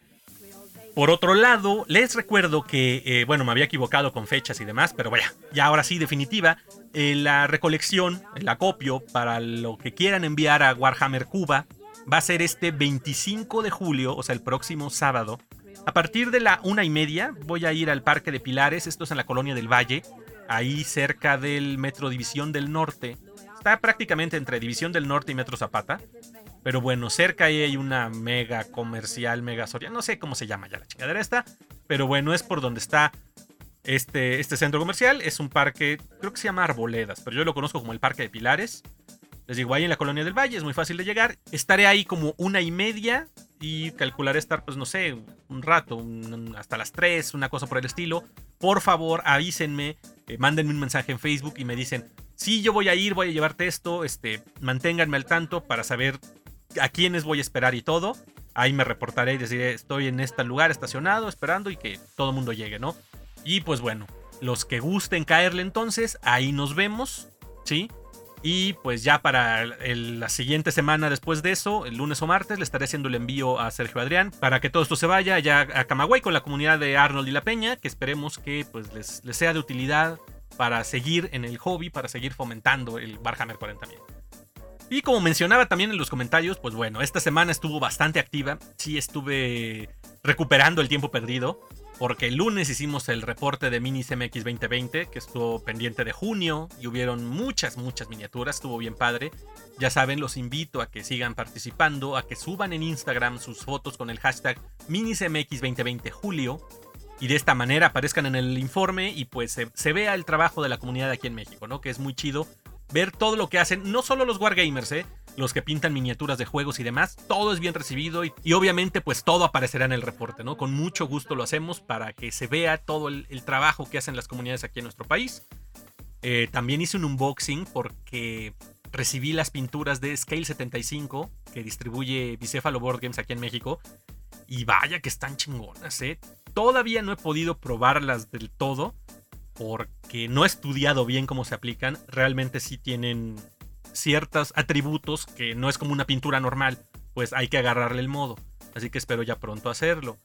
Por otro lado, les recuerdo que, eh, bueno, me había equivocado con fechas y demás, pero vaya, ya ahora sí, definitiva, eh, la recolección, el acopio para lo que quieran enviar a Warhammer Cuba va a ser este 25 de julio, o sea, el próximo sábado. A partir de la una y media voy a ir al Parque de Pilares, esto es en la Colonia del Valle, ahí cerca del Metro División del Norte. Está prácticamente entre División del Norte y Metro Zapata. Pero bueno, cerca ahí hay una mega comercial, mega soria. No sé cómo se llama ya la chingadera esta. Pero bueno, es por donde está este, este centro comercial. Es un parque, creo que se llama Arboledas, pero yo lo conozco como el Parque de Pilares. Les digo, ahí en la Colonia del Valle, es muy fácil de llegar. Estaré ahí como una y media y calcularé estar, pues no sé, un rato, hasta las tres, una cosa por el estilo. Por favor, avísenme, eh, mándenme un mensaje en Facebook y me dicen, sí, yo voy a ir, voy a llevarte esto, este, manténganme al tanto para saber a quiénes voy a esperar y todo. Ahí me reportaré y deciré, estoy en este lugar estacionado, esperando y que todo el mundo llegue, ¿no? Y pues bueno, los que gusten caerle entonces, ahí nos vemos, ¿sí? Y pues ya para la siguiente semana después de eso, el lunes o martes, le estaré haciendo el envío a Sergio Adrián para que todo esto se vaya ya a Camagüey con la comunidad de Arnold y La Peña, que esperemos que pues les, les sea de utilidad para seguir en el hobby, para seguir fomentando el Warhammer 40.000. Y como mencionaba también en los comentarios, pues bueno, esta semana estuvo bastante activa. Sí estuve recuperando el tiempo perdido. Porque el lunes hicimos el reporte de Minis MX 2020, que estuvo pendiente de junio, y hubieron muchas, muchas miniaturas, estuvo bien padre. Ya saben, los invito a que sigan participando, a que suban en Instagram sus fotos con el hashtag MinisMX 2020 Julio, y de esta manera aparezcan en el informe y pues se, se, vea el trabajo de la comunidad aquí en México, ¿no? Que es muy chido ver todo lo que hacen, no solo los wargamers, ¿eh? Los que pintan miniaturas de juegos y demás, todo es bien recibido y, obviamente pues todo aparecerá en el reporte, ¿no? Con mucho gusto lo hacemos para que se vea todo el, trabajo que hacen las comunidades aquí en nuestro país. Eh, también hice un unboxing porque recibí las pinturas de Scale 75 que distribuye Bicéfalo Board Games aquí en México y vaya que están chingonas, ¿eh? Todavía no he podido probarlas del todo, porque no he estudiado bien cómo se aplican, realmente sí tienen ciertos atributos que no es como una pintura normal, pues hay que agarrarle el modo. Así que espero ya pronto hacerlo.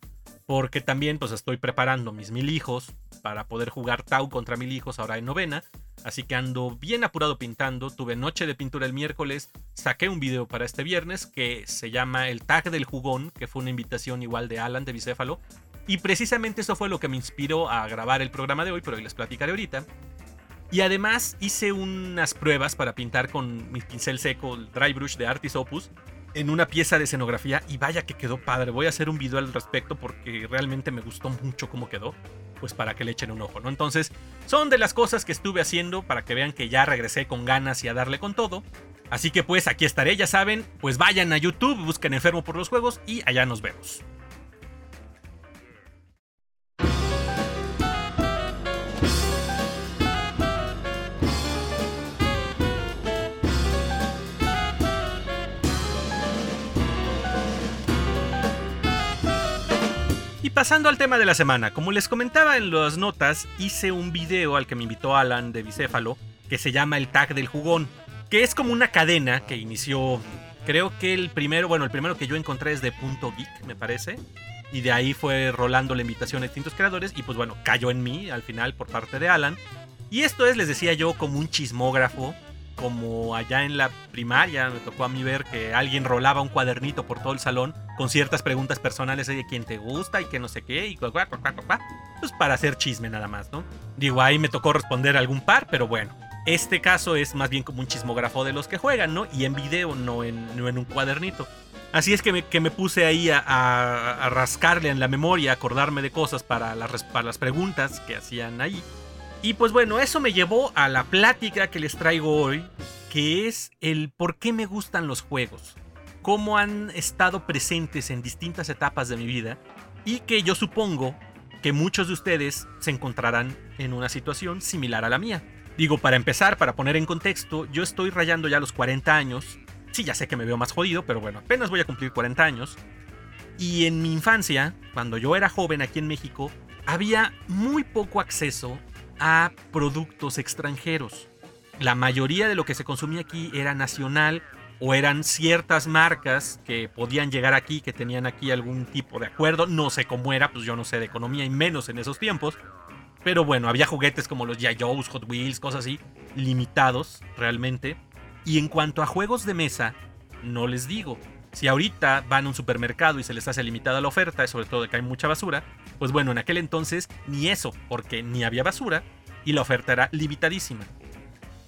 Porque también pues estoy preparando mis mil hijos para poder jugar Tau contra mil hijos ahora en novena. Así que ando bien apurado pintando. Tuve noche de pintura el miércoles. Saqué un video para este viernes que se llama El Tag del Jugón, que fue una invitación igual de Alan de Bicéfalo. Y precisamente eso fue lo que me inspiró a grabar el programa de hoy, pero hoy les platicaré ahorita. Y además hice unas pruebas para pintar con mi pincel seco, el Dry Brush de Artis Opus, en una pieza de escenografía y vaya que quedó padre. Voy a hacer un video al respecto porque realmente me gustó mucho cómo quedó. Pues para que le echen un ojo, ¿no? Entonces, son de las cosas que estuve haciendo para que vean que ya regresé con ganas y a darle con todo. Así que pues aquí estaré, ya saben, pues vayan a YouTube, busquen Enfermo por los Juegos y allá nos vemos. Pasando al tema de la semana, como les comentaba en las notas, hice un video al que me invitó Alan de Bicéfalo, que se llama El Tag del Jugón, que es como una cadena que inició, creo que el primero, bueno, el primero que yo encontré es de Punto Geek, me parece, y de ahí fue rolando la invitación a distintos creadores, y pues bueno, cayó en mí al final por parte de Alan. Y esto es, les decía yo, como un chismógrafo como allá en la primaria me tocó a mí ver que alguien rolaba un cuadernito por todo el salón con ciertas preguntas personales de quién te gusta y que no sé qué y pues para hacer chisme nada más, ¿no? Digo, ahí me tocó responder algún par, pero bueno. Este caso es más bien como un chismógrafo de los que juegan, ¿no? Y en video, no en, en un cuadernito. Así es que me, que me puse ahí a, rascarle en la memoria, acordarme de cosas para las, para las preguntas que hacían ahí. Y pues bueno, eso me llevó a la plática que les traigo hoy, que es el por qué me gustan los juegos, cómo han estado presentes en distintas etapas de mi vida y que yo supongo que muchos de ustedes se encontrarán en una situación similar a la mía. Digo, para empezar, para poner en contexto, yo estoy rayando ya los 40 años. Sí, ya sé que me veo más jodido, pero bueno, apenas voy a cumplir 40 años. Y en mi infancia, cuando yo era joven aquí en México, había muy poco acceso a productos extranjeros. La mayoría de lo que se consumía aquí era nacional o eran ciertas marcas que podían llegar aquí, que tenían aquí algún tipo de acuerdo. No sé cómo era, pues yo no sé de economía y menos en esos tiempos. Pero bueno, había juguetes como los Joe's, Hot Wheels, cosas así, limitados realmente. Y en cuanto a juegos de mesa, no les digo. Si ahorita van a un supermercado y se les hace limitada la oferta, sobre todo de que hay mucha basura, pues bueno, en aquel entonces ni eso, porque ni había basura y la oferta era limitadísima.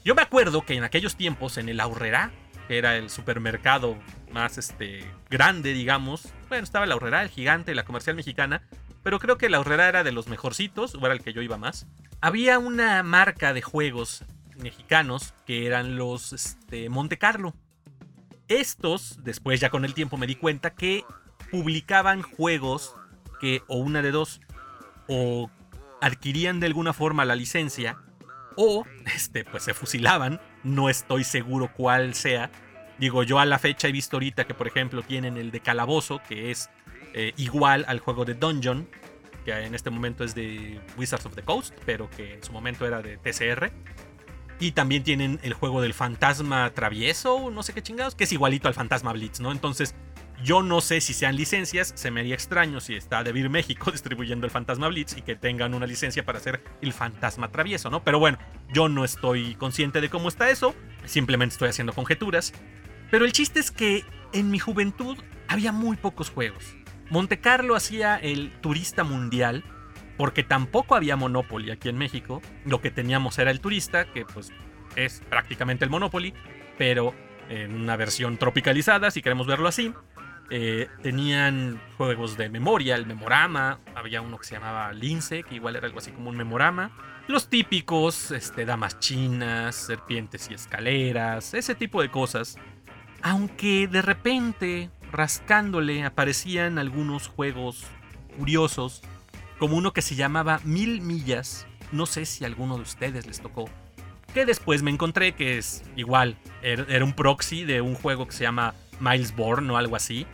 Yo me acuerdo que en aquellos tiempos en el Aurrera, que era el supermercado más este, grande, digamos, bueno, estaba el Aurrera, el gigante, la comercial mexicana, pero creo que la Aurrera era de los mejorcitos, o era el que yo iba más. Había una marca de juegos mexicanos que eran los este, Monte Carlo. Estos, después ya con el tiempo me di cuenta que publicaban juegos que o una de dos, o adquirían de alguna forma la licencia, o este, pues se fusilaban, no estoy seguro cuál sea. Digo, yo a la fecha he visto ahorita que, por ejemplo, tienen el de Calabozo, que es eh, igual al juego de Dungeon, que en este momento es de Wizards of the Coast, pero que en su momento era de TCR. Y también tienen el juego del fantasma travieso, no sé qué chingados, que es igualito al fantasma Blitz, ¿no? Entonces, yo no sé si sean licencias, se me haría extraño si está Devir México distribuyendo el fantasma Blitz y que tengan una licencia para hacer el fantasma travieso, ¿no? Pero bueno, yo no estoy consciente de cómo está eso, simplemente estoy haciendo conjeturas. Pero el chiste es que en mi juventud había muy pocos juegos. Monte Carlo hacía el turista mundial, porque tampoco había Monopoly aquí en México. Lo que teníamos era el turista, que pues es prácticamente el Monopoly, pero en una versión tropicalizada, si queremos verlo así. Eh, tenían juegos de memoria, el memorama, había uno que se llamaba Lince, que igual era algo así como un memorama. Los típicos, este, damas chinas, serpientes y escaleras, ese tipo de cosas. Aunque de repente, rascándole, aparecían algunos juegos curiosos como uno que se llamaba Mil Millas. No sé si alguno de ustedes les tocó. Que después me encontré que es igual, er, era un proxy de un juego que se llama Miles Born o algo así,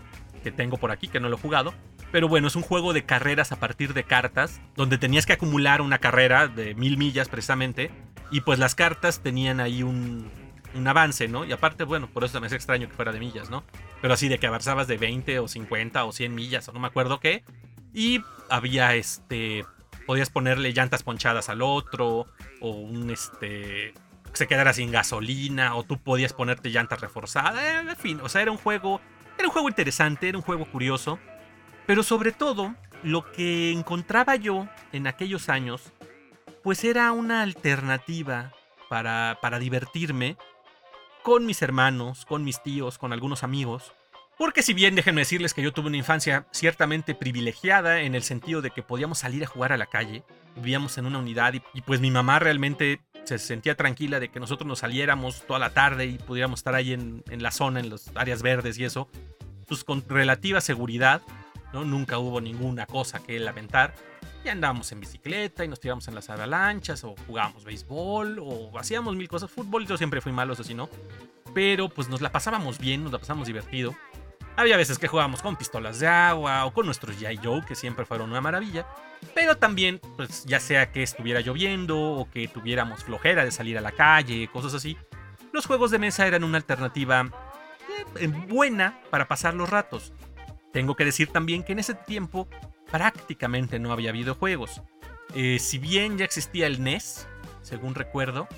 que tengo por aquí, que no lo he jugado. Pero bueno, es un juego de carreras a partir de cartas, donde tenías que acumular una carrera de mil millas precisamente, y pues las cartas tenían ahí un, un avance, ¿no? Y aparte, bueno, por eso me es extraño que fuera de millas, ¿no? Pero así de que avanzabas de 20 o 50 o 100 millas, o no me acuerdo qué, y había este. Podías ponerle llantas ponchadas al otro. O un este. Se quedara sin gasolina. O tú podías ponerte llantas reforzadas. Eh, en fin. O sea, era un juego. Era un juego interesante. Era un juego curioso. Pero sobre todo. Lo que encontraba yo en aquellos años. Pues era una alternativa para, para divertirme. Con mis hermanos, con mis tíos, con algunos amigos porque si bien déjenme decirles que yo tuve una infancia ciertamente privilegiada en el sentido de que podíamos salir a jugar a la calle, vivíamos en una unidad y, pues mi mamá realmente se sentía tranquila de que nosotros nos saliéramos toda la tarde y pudiéramos estar ahí en, la zona, en las áreas verdes y eso, pues con relativa seguridad, ¿no? Nunca hubo ninguna cosa que lamentar. Y andábamos en bicicleta y nos tirábamos en las avalanchas o jugábamos béisbol o hacíamos mil cosas. Fútbol yo siempre fui malo, eso sí, ¿no? Pero pues nos la pasábamos bien, nos la pasábamos divertido. Había veces que jugábamos con pistolas de agua o con nuestros G.I. Joe, que siempre fueron una maravilla. Pero también, pues ya sea que estuviera lloviendo o que tuviéramos flojera de salir a la calle, cosas así, los juegos de mesa eran una alternativa eh, buena para pasar los ratos. Tengo que decir también que en ese tiempo prácticamente no había videojuegos. Eh, si bien ya existía el NES, según recuerdo,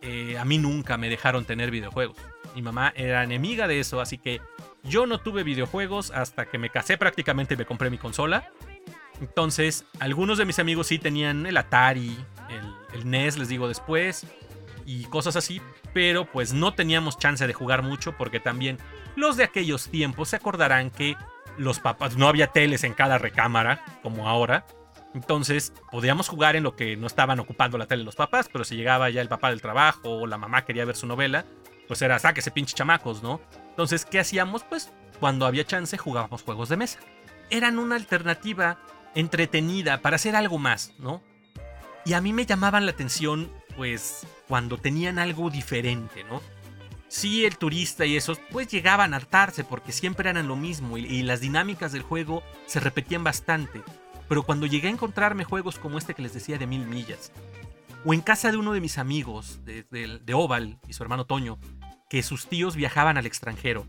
eh, a mí nunca me dejaron tener videojuegos. Mi mamá era enemiga de eso, así que yo no tuve videojuegos hasta que me casé prácticamente y me compré mi consola. Entonces, algunos de mis amigos sí tenían el Atari, el, NES, les digo después, y cosas así, pero pues no teníamos chance de jugar mucho porque también los de aquellos tiempos se acordarán que los papás, no había teles en cada recámara como ahora. Entonces podíamos jugar en lo que no estaban ocupando la tele los papás, pero si llegaba ya el papá del trabajo o la mamá quería ver su novela, pues era sáquese pinche chamacos, ¿no? Entonces, ¿qué hacíamos? Pues cuando había chance jugábamos juegos de mesa. Eran una alternativa entretenida para hacer algo más, ¿no? Y a mí me llamaban la atención, pues, cuando tenían algo diferente, ¿no? Sí, el turista y esos, pues llegaban a hartarse porque siempre eran lo mismo y, las dinámicas del juego se repetían bastante. Pero cuando llegué a encontrarme juegos como este que les decía de mil millas, o en casa de uno de mis amigos, de, de Oval y su hermano Toño, que sus tíos viajaban al extranjero.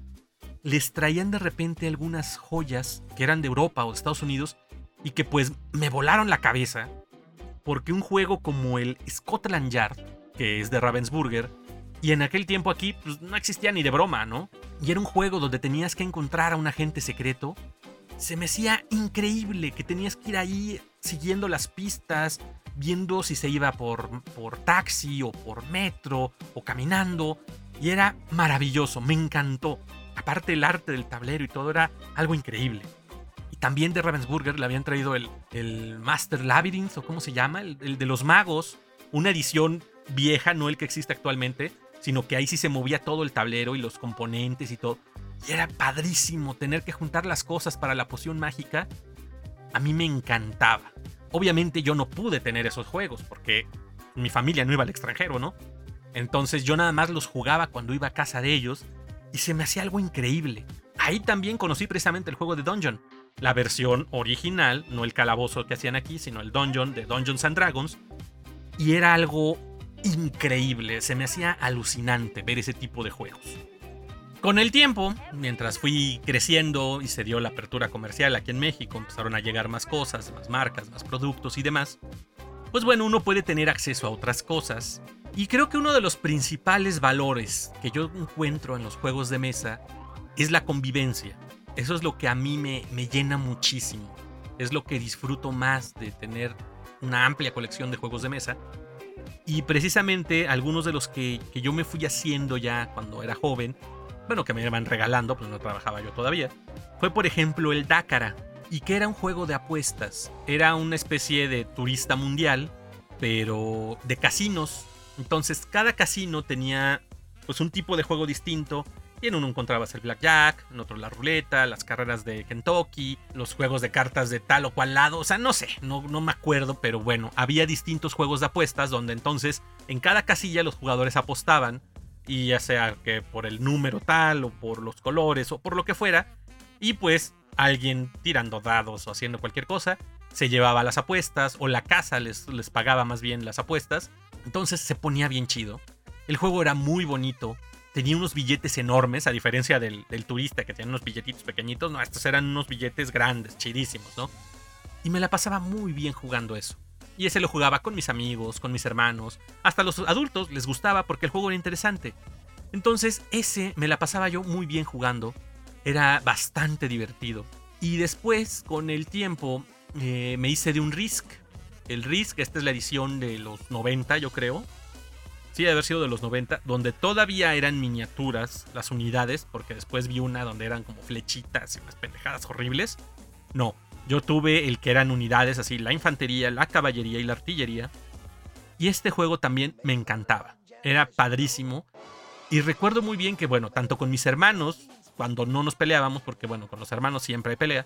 Les traían de repente algunas joyas que eran de Europa o de Estados Unidos y que pues me volaron la cabeza porque un juego como el Scotland Yard, que es de Ravensburger, y en aquel tiempo aquí pues, no existía ni de broma, ¿no? Y era un juego donde tenías que encontrar a un agente secreto. Se me hacía increíble que tenías que ir ahí siguiendo las pistas, viendo si se iba por, por taxi o por metro o caminando. Y era maravilloso, me encantó. Aparte el arte del tablero y todo era algo increíble. Y también de Ravensburger le habían traído el, el Master Labyrinth o cómo se llama, el, el de los magos. Una edición vieja, no el que existe actualmente, sino que ahí sí se movía todo el tablero y los componentes y todo. Y era padrísimo tener que juntar las cosas para la poción mágica. A mí me encantaba. Obviamente yo no pude tener esos juegos porque mi familia no iba al extranjero, ¿no? Entonces yo nada más los jugaba cuando iba a casa de ellos y se me hacía algo increíble. Ahí también conocí precisamente el juego de Dungeon, la versión original, no el calabozo que hacían aquí, sino el Dungeon de Dungeons and Dragons. Y era algo increíble, se me hacía alucinante ver ese tipo de juegos. Con el tiempo, mientras fui creciendo y se dio la apertura comercial aquí en México, empezaron a llegar más cosas, más marcas, más productos y demás, pues bueno, uno puede tener acceso a otras cosas. Y creo que uno de los principales valores que yo encuentro en los juegos de mesa es la convivencia. Eso es lo que a mí me, me llena muchísimo. Es lo que disfruto más de tener una amplia colección de juegos de mesa y precisamente algunos de los que, yo me fui haciendo ya cuando era joven, bueno, que me iban regalando, pues no trabajaba yo todavía, fue por ejemplo el Dakara, y que era un juego de apuestas. Era una especie de turista mundial, pero de casinos. Entonces cada casino tenía pues un tipo de juego distinto y en uno encontrabas el blackjack, en otro la ruleta, las carreras de Kentucky, los juegos de cartas de tal o cual lado. O sea, no sé, no, no me acuerdo, pero bueno, había distintos juegos de apuestas donde entonces en cada casilla los jugadores apostaban. Y ya sea que por el número tal o por los colores o por lo que fuera. Y pues alguien tirando dados o haciendo cualquier cosa se llevaba las apuestas o la casa les, les pagaba más bien las apuestas. Entonces se ponía bien chido. El juego era muy bonito, tenía unos billetes enormes, a diferencia del, turista que tenía unos billetitos pequeñitos. No, estos eran unos billetes grandes, chidísimos, ¿no? Y me la pasaba muy bien jugando eso. Y ese lo jugaba con mis amigos, con mis hermanos. Hasta los adultos les gustaba porque el juego era interesante. Entonces ese me la pasaba yo muy bien jugando. Era bastante divertido. Y después, con el tiempo, eh, me hice de un Risk. El Risk, esta es la edición de los 90, yo creo sí, de haber sido de los 90, donde todavía eran miniaturas las unidades, porque después vi una donde eran como flechitas y unas pendejadas horribles. No, yo tuve el que eran unidades así, la infantería, la caballería y la artillería. Y este juego también me encantaba. Era padrísimo. Y recuerdo muy bien que, bueno, tanto con mis hermanos, cuando no nos peleábamos, porque bueno, con los hermanos siempre hay pelea,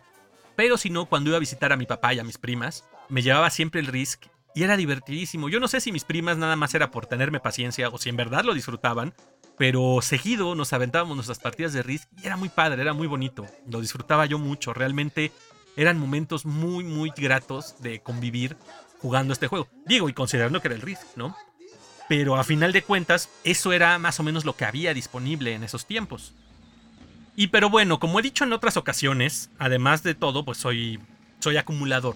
pero si no, cuando iba a visitar a mi papá y a mis primas, me llevaba siempre el Risk y era divertidísimo. Yo no sé si mis primas nada más era por tenerme paciencia o si en verdad lo disfrutaban, pero seguido nos aventábamos nuestras partidas de Risk y era muy padre, era muy bonito. Lo disfrutaba yo mucho, realmente eran momentos muy, muy gratos de convivir jugando este juego. Digo, y considerando que era el Risk, ¿no? Pero a final de cuentas, eso era más o menos lo que había disponible en esos tiempos. Y pero bueno, como he dicho en otras ocasiones, además de todo, pues soy, soy acumulador.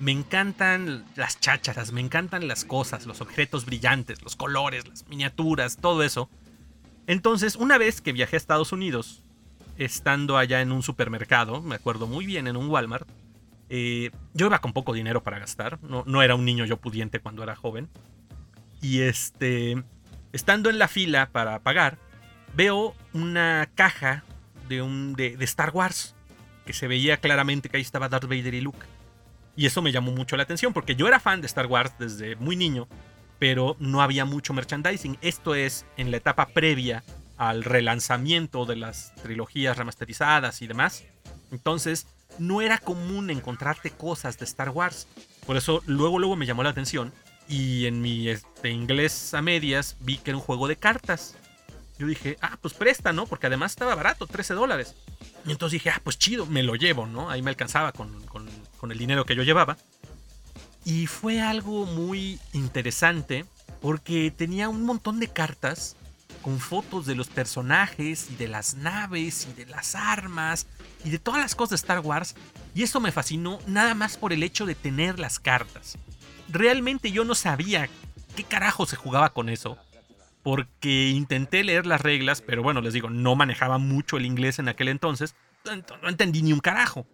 Me encantan las chácharas, me encantan las cosas, los objetos brillantes, los colores, las miniaturas, todo eso. Entonces, una vez que viajé a Estados Unidos, estando allá en un supermercado, me acuerdo muy bien, en un Walmart, eh, yo iba con poco dinero para gastar, no, no era un niño yo pudiente cuando era joven. Y este, estando en la fila para pagar, veo una caja de, un, de, de Star Wars, que se veía claramente que ahí estaba Darth Vader y Luke. Y eso me llamó mucho la atención porque yo era fan de Star Wars desde muy niño, pero no había mucho merchandising. Esto es en la etapa previa al relanzamiento de las trilogías remasterizadas y demás. Entonces, no era común encontrarte cosas de Star Wars. Por eso luego luego me llamó la atención y en mi este, inglés a medias vi que era un juego de cartas. Yo dije, ah, pues presta, ¿no? Porque además estaba barato, 13 dólares. Y entonces dije, ah, pues chido, me lo llevo, ¿no? Ahí me alcanzaba con con el dinero que yo llevaba. Y fue algo muy interesante porque tenía un montón de cartas con fotos de los personajes y de las naves y de las armas y de todas las cosas de Star Wars. Y eso me fascinó nada más por el hecho de tener las cartas. Realmente yo no sabía qué carajo se jugaba con eso. Porque intenté leer las reglas, pero bueno, les digo, no manejaba mucho el inglés en aquel entonces. No entendí ni un carajo.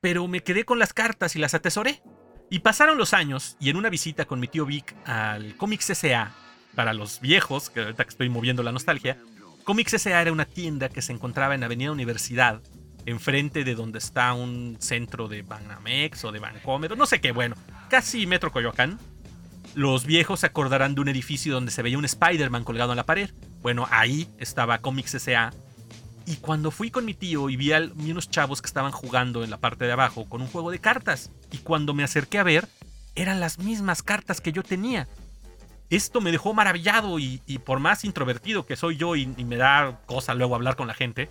Pero me quedé con las cartas y las atesoré. Y pasaron los años y en una visita con mi tío Vic al Comics S.A., para los viejos, que ahorita que estoy moviendo la nostalgia, Comics S.A. era una tienda que se encontraba en Avenida Universidad, enfrente de donde está un centro de Banamex o de Bancomer, no sé qué, bueno, casi Metro Coyoacán. Los viejos se acordarán de un edificio donde se veía un Spider-Man colgado en la pared. Bueno, ahí estaba Comics S.A. Y cuando fui con mi tío y vi, a, unos chavos que estaban jugando en la parte de abajo con un juego de cartas. Y cuando me acerqué a ver, eran las mismas cartas que yo tenía. Esto me dejó maravillado y, por más introvertido que soy yo y, me da cosa luego hablar con la gente,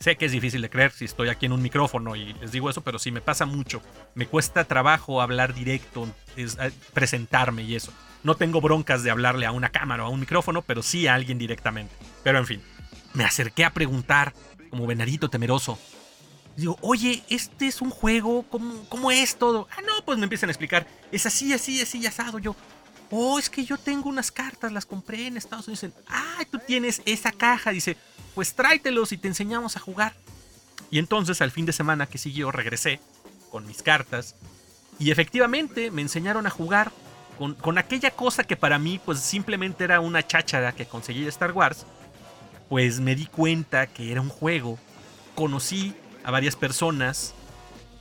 sé que es difícil de creer si estoy aquí en un micrófono y les digo eso, pero sí me pasa mucho. Me cuesta trabajo hablar directo, es, eh, presentarme y eso. No tengo broncas de hablarle a una cámara o a un micrófono, pero sí a alguien directamente. Pero en fin, me acerqué a preguntar, como venadito temeroso. Digo, oye, este es un juego, ¿cómo, cómo es todo? Ah, no, pues me empiezan a explicar. Es así, así, así, asado. Yo, oh, es que yo tengo unas cartas, las compré en Estados Unidos. Ah, tú tienes esa caja. Dice, pues tráetelos y te enseñamos a jugar. Y entonces al fin de semana que siguió regresé con mis cartas. Y efectivamente me enseñaron a jugar con, con aquella cosa que para mí pues simplemente era una cháchara que conseguí de Star Wars pues me di cuenta que era un juego. Conocí a varias personas,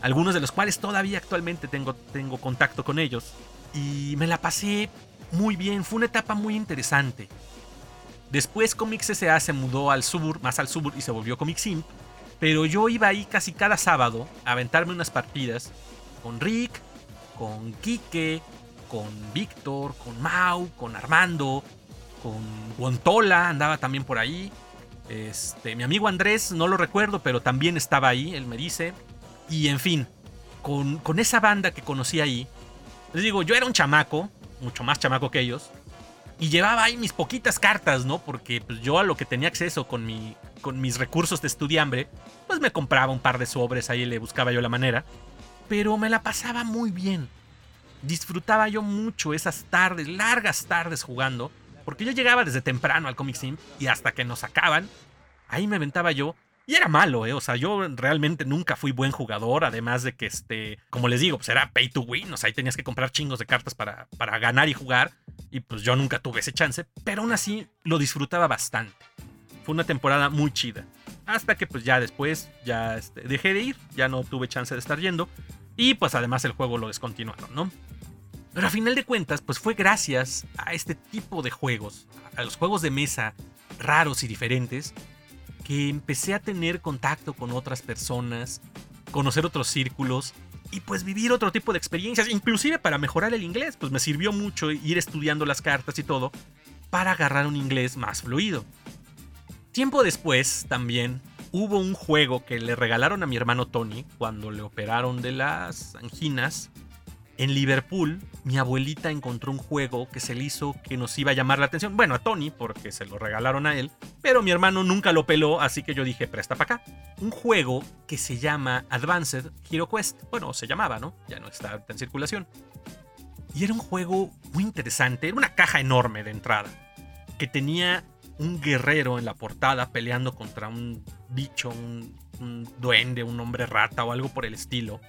algunos de los cuales todavía actualmente tengo, tengo contacto con ellos. Y me la pasé muy bien, fue una etapa muy interesante. Después Comics S.A. se mudó al sur, más al sur y se volvió Comic Sim. Pero yo iba ahí casi cada sábado a aventarme unas partidas con Rick, con Kike, con Víctor, con Mau, con Armando, con Guantola, andaba también por ahí. Este, mi amigo Andrés, no lo recuerdo, pero también estaba ahí, él me dice. Y en fin, con, con esa banda que conocí ahí, les digo, yo era un chamaco, mucho más chamaco que ellos, y llevaba ahí mis poquitas cartas, ¿no? Porque pues, yo a lo que tenía acceso con, mi, con mis recursos de estudiambre, pues me compraba un par de sobres, ahí le buscaba yo la manera. Pero me la pasaba muy bien. Disfrutaba yo mucho esas tardes, largas tardes jugando. Porque yo llegaba desde temprano al Comic Sim y hasta que nos sacaban, ahí me aventaba yo. Y era malo, ¿eh? O sea, yo realmente nunca fui buen jugador, además de que, este, como les digo, pues era pay to win, o sea, ahí tenías que comprar chingos de cartas para, para ganar y jugar, y pues yo nunca tuve ese chance, pero aún así lo disfrutaba bastante. Fue una temporada muy chida. Hasta que pues ya después ya este, dejé de ir, ya no tuve chance de estar yendo, y pues además el juego lo descontinuaron, ¿no? Pero a final de cuentas, pues fue gracias a este tipo de juegos, a los juegos de mesa raros y diferentes, que empecé a tener contacto con otras personas, conocer otros círculos y pues vivir otro tipo de experiencias, inclusive para mejorar el inglés, pues me sirvió mucho ir estudiando las cartas y todo para agarrar un inglés más fluido. Tiempo después también hubo un juego que le regalaron a mi hermano Tony cuando le operaron de las anginas en Liverpool, mi abuelita encontró un juego que se le hizo que nos iba a llamar la atención. Bueno, a Tony, porque se lo regalaron a él. Pero mi hermano nunca lo peló, así que yo dije, presta para acá. Un juego que se llama Advanced Hero Quest. Bueno, se llamaba, ¿no? Ya no está en circulación. Y era un juego muy interesante. Era una caja enorme de entrada. Que tenía un guerrero en la portada peleando contra un bicho, un, un duende, un hombre rata o algo por el estilo.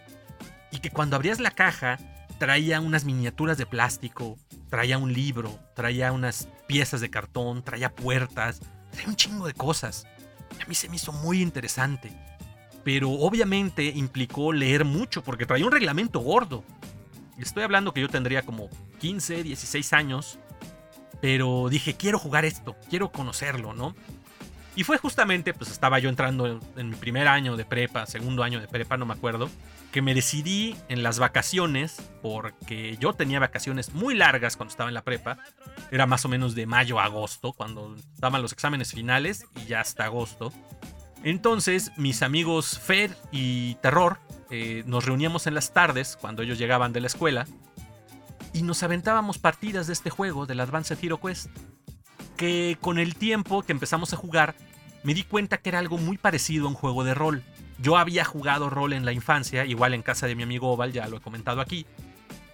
Y que cuando abrías la caja traía unas miniaturas de plástico, traía un libro, traía unas piezas de cartón, traía puertas, traía un chingo de cosas. A mí se me hizo muy interesante. Pero obviamente implicó leer mucho porque traía un reglamento gordo. Estoy hablando que yo tendría como 15, 16 años. Pero dije, quiero jugar esto, quiero conocerlo, ¿no? Y fue justamente, pues estaba yo entrando en, mi primer año de prepa, segundo año de prepa, no me acuerdo, que me decidí en las vacaciones, porque yo tenía vacaciones muy largas cuando estaba en la prepa, era más o menos de mayo a agosto, cuando estaban los exámenes finales y ya hasta agosto. Entonces mis amigos Fer y Terror eh, nos reuníamos en las tardes cuando ellos llegaban de la escuela y nos aventábamos partidas de este juego, del Advanced Hero Quest. que con el tiempo que empezamos a jugar, me di cuenta que era algo muy parecido a un juego de rol. Yo había jugado rol en la infancia, igual en casa de mi amigo Oval, ya lo he comentado aquí.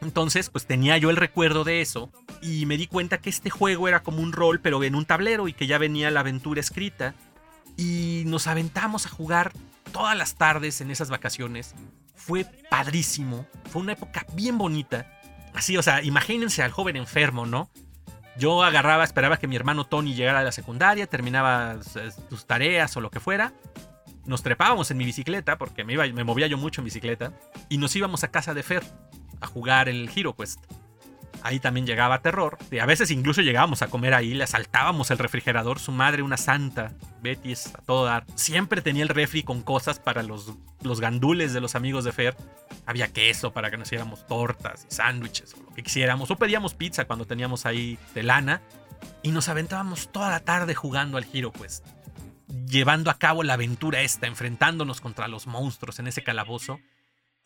Entonces, pues tenía yo el recuerdo de eso y me di cuenta que este juego era como un rol, pero en un tablero y que ya venía la aventura escrita. Y nos aventamos a jugar todas las tardes en esas vacaciones. Fue padrísimo, fue una época bien bonita. Así, o sea, imagínense al joven enfermo, ¿no? Yo agarraba, esperaba que mi hermano Tony llegara a la secundaria, terminaba sus tareas o lo que fuera. Nos trepábamos en mi bicicleta, porque me, iba, me movía yo mucho en bicicleta, y nos íbamos a casa de Fer a jugar el Hero Quest. Ahí también llegaba terror. Y a veces incluso llegábamos a comer ahí, le asaltábamos el refrigerador. Su madre, una santa, Betty, a todo dar. Siempre tenía el refri con cosas para los, los gandules de los amigos de Fer. Había queso para que nos hiciéramos tortas y sándwiches o lo que quisiéramos. O pedíamos pizza cuando teníamos ahí de lana. Y nos aventábamos toda la tarde jugando al Hero Quest. Llevando a cabo la aventura esta, enfrentándonos contra los monstruos en ese calabozo.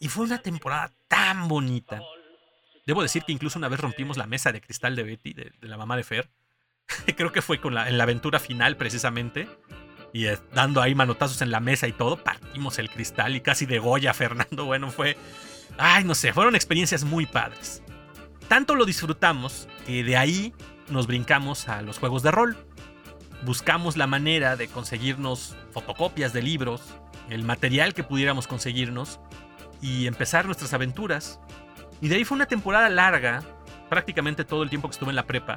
Y fue una temporada tan bonita. Debo decir que incluso una vez rompimos la mesa de cristal de Betty, de, la mamá de Fer. Creo que fue con la, en la aventura final precisamente. Y eh, dando ahí manotazos en la mesa y todo, partimos el cristal y casi de Goya Fernando. Bueno, fue... Ay, no sé, fueron experiencias muy padres. Tanto lo disfrutamos que de ahí nos brincamos a los juegos de rol. Buscamos la manera de conseguirnos fotocopias de libros, el material que pudiéramos conseguirnos y empezar nuestras aventuras. Y de ahí fue una temporada larga, prácticamente todo el tiempo que estuve en la prepa,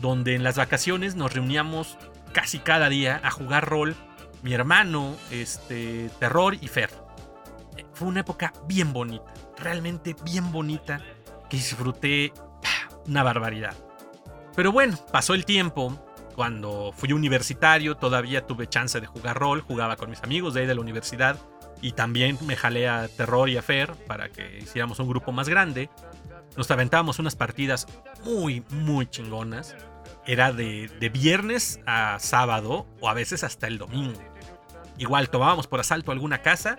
donde en las vacaciones nos reuníamos casi cada día a jugar rol, mi hermano, este, terror y Fer. Fue una época bien bonita, realmente bien bonita, que disfruté una barbaridad. Pero bueno, pasó el tiempo, cuando fui universitario todavía tuve chance de jugar rol, jugaba con mis amigos de ahí de la universidad y también me jalé a Terror y a Fer para que hiciéramos un grupo más grande. Nos aventábamos unas partidas muy, muy chingonas. Era de, de viernes a sábado o a veces hasta el domingo. Igual tomábamos por asalto alguna casa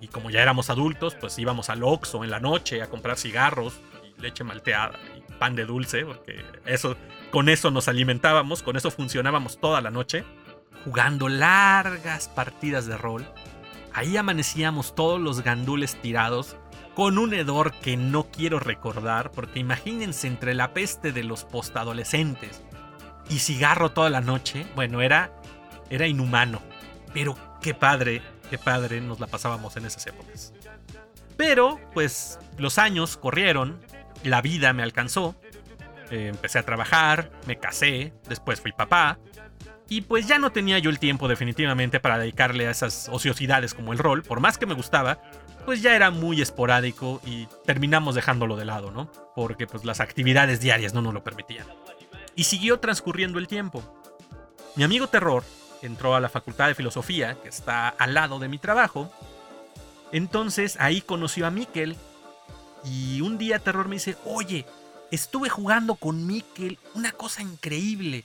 y como ya éramos adultos, pues íbamos al Oxxo en la noche a comprar cigarros y leche malteada y pan de dulce, porque eso, con eso nos alimentábamos, con eso funcionábamos toda la noche, jugando largas partidas de rol Ahí amanecíamos todos los gandules tirados, con un hedor que no quiero recordar, porque imagínense entre la peste de los postadolescentes y cigarro toda la noche, bueno, era, era inhumano. Pero qué padre, qué padre nos la pasábamos en esas épocas. Pero, pues, los años corrieron, la vida me alcanzó, eh, empecé a trabajar, me casé, después fui papá, y pues ya no tenía yo el tiempo definitivamente para dedicarle a esas ociosidades como el rol, por más que me gustaba, pues ya era muy esporádico y terminamos dejándolo de lado, ¿no? Porque pues las actividades diarias no nos lo permitían. Y siguió transcurriendo el tiempo. Mi amigo Terror entró a la Facultad de Filosofía, que está al lado de mi trabajo. Entonces ahí conoció a Miquel y un día Terror me dice, oye, estuve jugando con Miquel una cosa increíble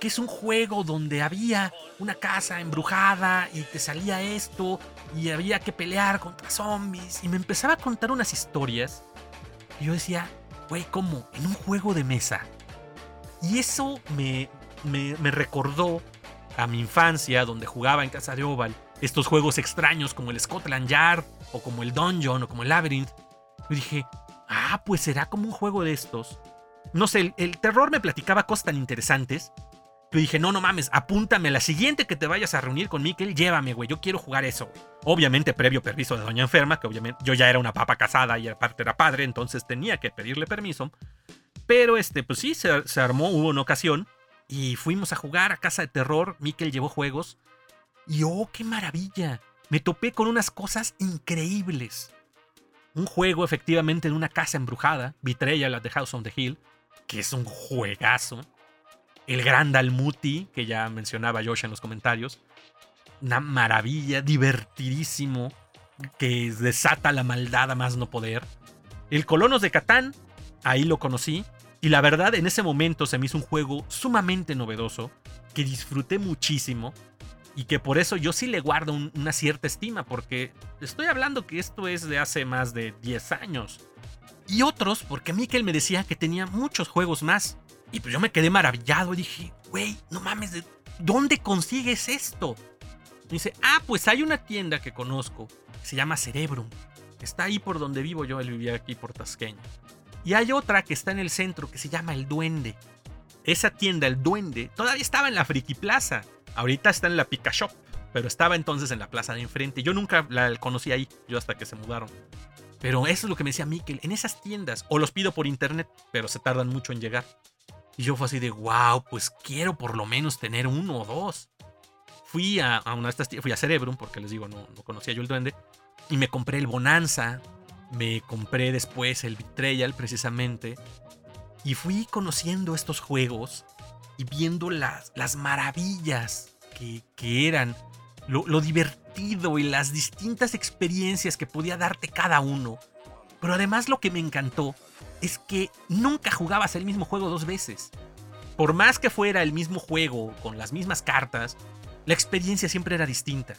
que es un juego donde había una casa embrujada y te salía esto y había que pelear contra zombies y me empezaba a contar unas historias y yo decía, güey, ¿cómo? En un juego de mesa. Y eso me, me, recordó a mi infancia donde jugaba en casa de Oval estos juegos extraños como el Scotland Yard o como el Dungeon o como el Labyrinth. Y dije, ah, pues será como un juego de estos. No sé, el, terror me platicaba cosas tan interesantes yo dije, no, no mames, apúntame la siguiente que te vayas a reunir con Mikel, llévame, güey, yo quiero jugar eso. Obviamente, previo permiso de Doña Enferma, que obviamente yo ya era una papa casada y aparte era padre, entonces tenía que pedirle permiso. Pero este, pues sí, se, armó, hubo una ocasión y fuimos a jugar a casa de terror. Mikel llevó juegos y oh, qué maravilla. Me topé con unas cosas increíbles. Un juego efectivamente en una casa embrujada, Betrayal at the House on the Hill, que es un juegazo el gran Dalmuti, que ya mencionaba Josh en los comentarios. Una maravilla, divertidísimo, que desata la maldad a más no poder. El Colonos de Catán, ahí lo conocí. Y la verdad, en ese momento se me hizo un juego sumamente novedoso, que disfruté muchísimo. Y que por eso yo sí le guardo una cierta estima, porque estoy hablando que esto es de hace más de 10 años. Y otros, porque Mikel me decía que tenía muchos juegos más Y pues yo me quedé maravillado y dije, güey, no mames, ¿de dónde consigues esto? Dice, ah, pues hay una tienda que conozco, se llama Cerebrum. Está ahí por donde vivo yo, él vivía aquí por Tasqueña. Y hay otra que está en el centro que se llama El Duende. Esa tienda, El Duende, todavía estaba en la Friki Plaza. Ahorita está en la Pika Shop, pero estaba entonces en la plaza de enfrente. Yo nunca la conocí ahí, yo hasta que se mudaron. Pero eso es lo que me decía Mikel, en esas tiendas, o los pido por internet, pero se tardan mucho en llegar. Y yo fue así de, wow, pues quiero por lo menos tener uno o dos. Fui a, una de estas fui a Cerebrum, porque les digo, no, no conocía yo el duende, y me compré el Bonanza, me compré después el Betrayal precisamente, y fui conociendo estos juegos y viendo las, las maravillas que, que eran, lo, lo divertido y las distintas experiencias que podía darte cada uno. Pero además lo que me encantó es que nunca jugabas el mismo juego dos veces. Por más que fuera el mismo juego, con las mismas cartas, la experiencia siempre era distinta.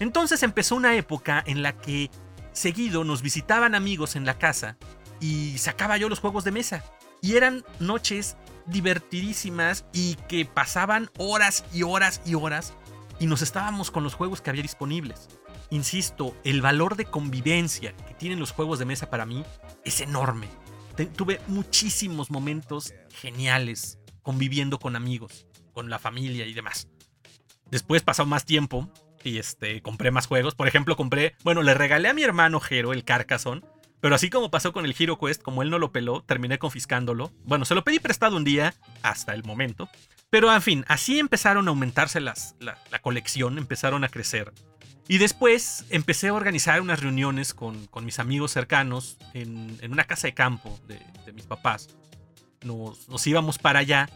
Entonces empezó una época en la que seguido nos visitaban amigos en la casa y sacaba yo los juegos de mesa. Y eran noches divertidísimas y que pasaban horas y horas y horas y nos estábamos con los juegos que había disponibles. Insisto, el valor de convivencia que tienen los juegos de mesa para mí es enorme. Tuve muchísimos momentos geniales conviviendo con amigos, con la familia y demás. Después pasó más tiempo y este, compré más juegos. Por ejemplo, compré, bueno, le regalé a mi hermano Jero el Carcassonne. Pero así como pasó con el Hero Quest, como él no lo peló, terminé confiscándolo. Bueno, se lo pedí prestado un día, hasta el momento. Pero en fin, así empezaron a aumentarse las, la, colección, empezaron a crecer. Y después empecé a organizar unas reuniones con, con mis amigos cercanos en, en, una casa de campo de, mis papás. Nos, nos, íbamos para allá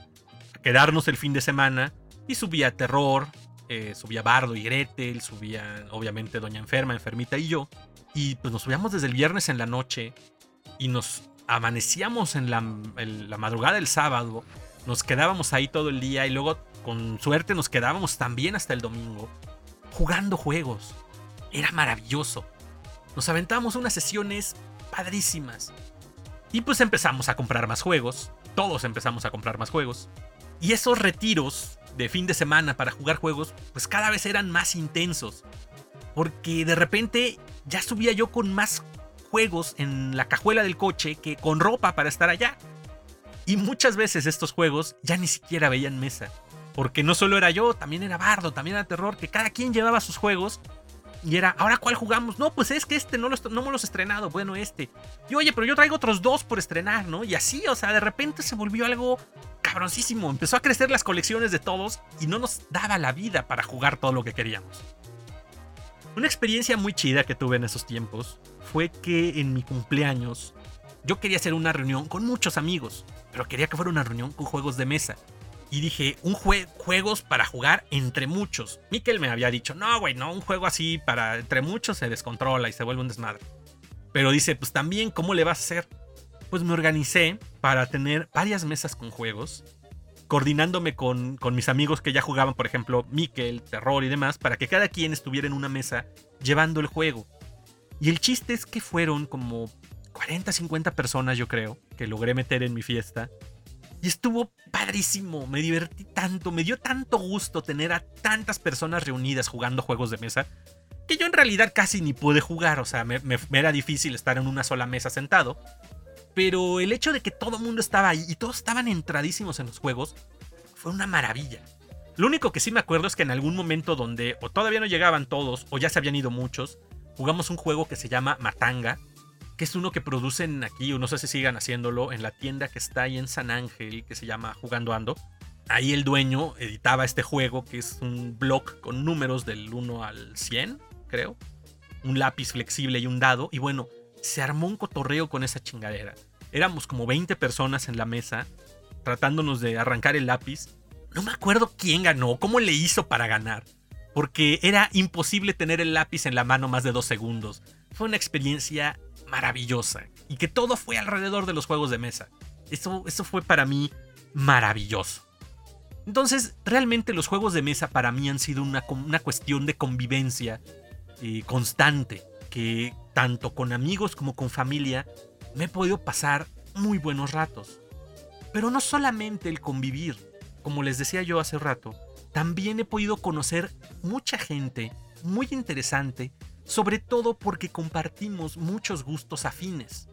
a quedarnos el fin de semana y subía terror, eh, subía Bardo y Gretel, subía obviamente Doña Enferma, Enfermita y yo. Y pues nos subíamos desde el viernes en la noche y nos amanecíamos en la, en la madrugada del sábado, nos quedábamos ahí todo el día y luego con suerte nos quedábamos también hasta el domingo jugando juegos. Era maravilloso. Nos aventábamos unas sesiones padrísimas. Y pues empezamos a comprar más juegos. Todos empezamos a comprar más juegos. Y esos retiros de fin de semana para jugar juegos, pues cada vez eran más intensos. Porque de repente ya subía yo con más juegos en la cajuela del coche que con ropa para estar allá. Y muchas veces estos juegos ya ni siquiera veían mesa. Porque no solo era yo, también era Bardo, también era Terror, que cada quien llevaba sus juegos. Y era, ¿ahora cuál jugamos? No, pues es que este no, lo, no hemos estrenado, bueno, este. Y oye, pero yo traigo otros dos por estrenar, ¿no? Y así, o sea, de repente se volvió algo cabroncísimo. Empezó a crecer las colecciones de todos y no nos daba la vida para jugar todo lo que queríamos. Una experiencia muy chida que tuve en esos tiempos fue que en mi cumpleaños yo quería hacer una reunión con muchos amigos, pero quería que fuera una reunión con juegos de mesa. Y dije, un juegos para jugar entre muchos. Mikel me había dicho, no, güey, no, un juego así para entre muchos se descontrola y se vuelve un desmadre. Pero dice, pues también, ¿cómo le vas a hacer? Pues me organicé para tener varias mesas con juegos, coordinándome con, con mis amigos que ya jugaban, por ejemplo, Mikel, Terror y demás, para que cada quien estuviera en una mesa llevando el juego. Y el chiste es que fueron como 40, 50 personas, yo creo, que logré meter en mi fiesta. Y estuvo padrísimo, me divertí tanto, me dio tanto gusto tener a tantas personas reunidas jugando juegos de mesa, que yo en realidad casi ni pude jugar, o sea, me, era difícil estar en una sola mesa sentado. Pero el hecho de que todo el mundo estaba ahí y todos estaban entradísimos en los juegos, fue una maravilla. Lo único que sí me acuerdo es que en algún momento donde o todavía no llegaban todos o ya se habían ido muchos, jugamos un juego que se llama Matanga, que es uno que producen aquí, o no sé si sigan haciéndolo, en la tienda que está ahí en San Ángel, que se llama Jugando Ando. Ahí el dueño editaba este juego, que es un block con números del 1 al 100, creo. Un lápiz flexible y un dado. Y bueno, se armó un cotorreo con esa chingadera. Éramos como 20 personas en la mesa, tratándonos de arrancar el lápiz. No me acuerdo quién ganó, cómo le hizo para ganar. Porque era imposible tener el lápiz en la mano más de dos segundos. Fue una experiencia maravillosa y que todo fue alrededor de los juegos de mesa. Eso, eso fue para mí maravilloso. Entonces, realmente los juegos de mesa para mí han sido una, una cuestión de convivencia eh, constante, que tanto con amigos como con familia me he podido pasar muy buenos ratos. Pero no solamente el convivir, como les decía yo hace rato, también he podido conocer mucha gente muy interesante, sobre todo porque compartimos muchos gustos afines.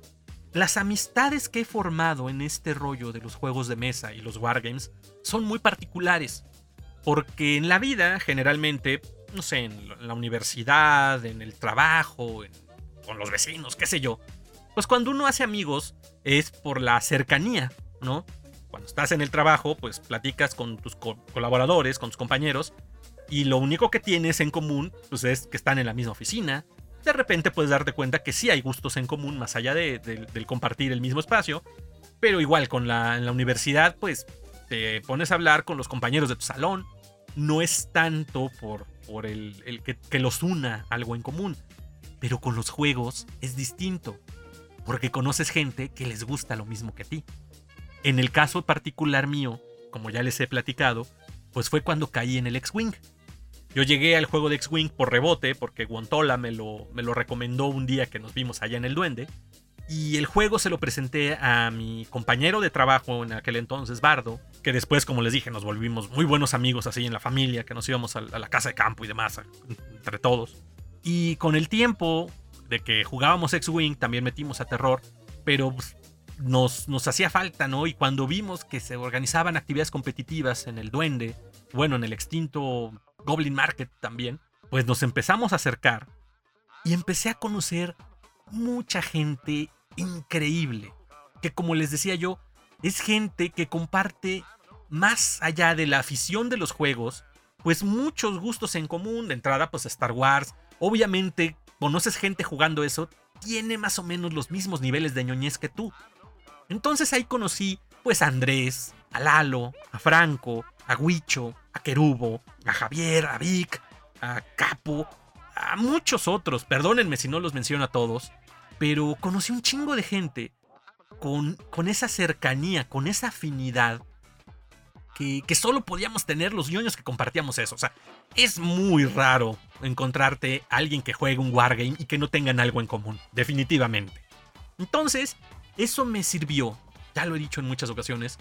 Las amistades que he formado en este rollo de los juegos de mesa y los wargames son muy particulares, porque en la vida generalmente, no sé, en la universidad, en el trabajo, con los vecinos, qué sé yo, pues cuando uno hace amigos es por la cercanía, ¿no? Cuando estás en el trabajo, pues platicas con tus colaboradores, con tus compañeros, y lo único que tienes en común, pues es que están en la misma oficina. De repente puedes darte cuenta que sí hay gustos en común, más allá de, del compartir el mismo espacio. Pero igual con la, universidad, pues te pones a hablar con los compañeros de tu salón. No es tanto por, el, que los una algo en común. Pero con los juegos es distinto. Porque conoces gente que les gusta lo mismo que a ti. En el caso particular mío, como ya les he platicado, pues fue cuando caí en el X-Wing. Yo llegué al juego de X-Wing por rebote, porque Guantola me lo, me lo recomendó un día que nos vimos allá en el Duende. Y el juego se lo presenté a mi compañero de trabajo en aquel entonces, Bardo, que después, como les dije, nos volvimos muy buenos amigos así en la familia, que nos íbamos a, la casa de campo y demás, entre todos. Y con el tiempo de que jugábamos X-Wing, también metimos a terror, pero pues, nos, nos hacía falta, ¿no? Y cuando vimos que se organizaban actividades competitivas en el Duende, bueno, en el extinto Goblin Market también, pues nos empezamos a acercar y empecé a conocer mucha gente increíble, que como les decía yo, es gente que comparte más allá de la afición de los juegos, pues muchos gustos en común, de entrada pues Star Wars, obviamente conoces gente jugando eso, tiene más o menos los mismos niveles de ñoñez que tú. Entonces ahí conocí pues a Andrés, a Lalo, a Franco, a Huicho, a Querubo, a Javier, a Vic, a Capo, a muchos otros. Perdónenme si no los menciono a todos, pero conocí un chingo de gente con, con esa cercanía, con esa afinidad que, solo podíamos tener los ñoños que compartíamos eso. O sea, es muy raro encontrarte a alguien que juegue un wargame y que no tengan algo en común, definitivamente. Entonces, eso me sirvió, ya lo he dicho en muchas ocasiones,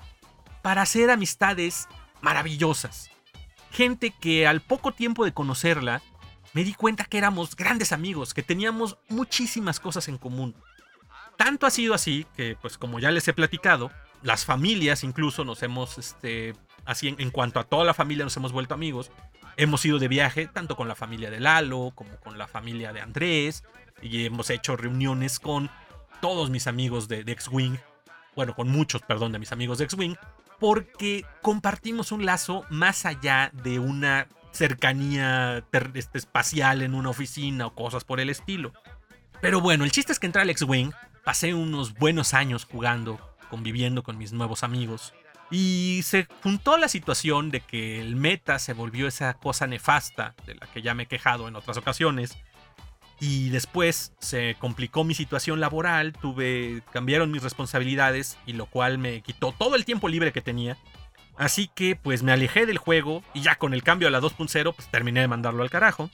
para hacer amistades maravillosas. Gente que al poco tiempo de conocerla, me di cuenta que éramos grandes amigos, que teníamos muchísimas cosas en común. Tanto ha sido así que, pues como ya les he platicado, las familias incluso nos hemos, este, así en, cuanto a toda la familia nos hemos vuelto amigos. Hemos ido de viaje tanto con la familia de Lalo como con la familia de Andrés y hemos hecho reuniones con todos mis amigos de, X-Wing, bueno, con muchos, perdón, de mis amigos de X-Wing, porque compartimos un lazo más allá de una cercanía este, espacial en una oficina o cosas por el estilo. Pero bueno, el chiste es que entré al X-Wing, pasé unos buenos años jugando, conviviendo con mis nuevos amigos. Y se juntó la situación de que el meta se volvió esa cosa nefasta de la que ya me he quejado en otras ocasiones, y después se complicó mi situación laboral, tuve cambiaron mis responsabilidades y lo cual me quitó todo el tiempo libre que tenía. Así que pues me alejé del juego y ya con el cambio a la 2.0 pues terminé de mandarlo al carajo.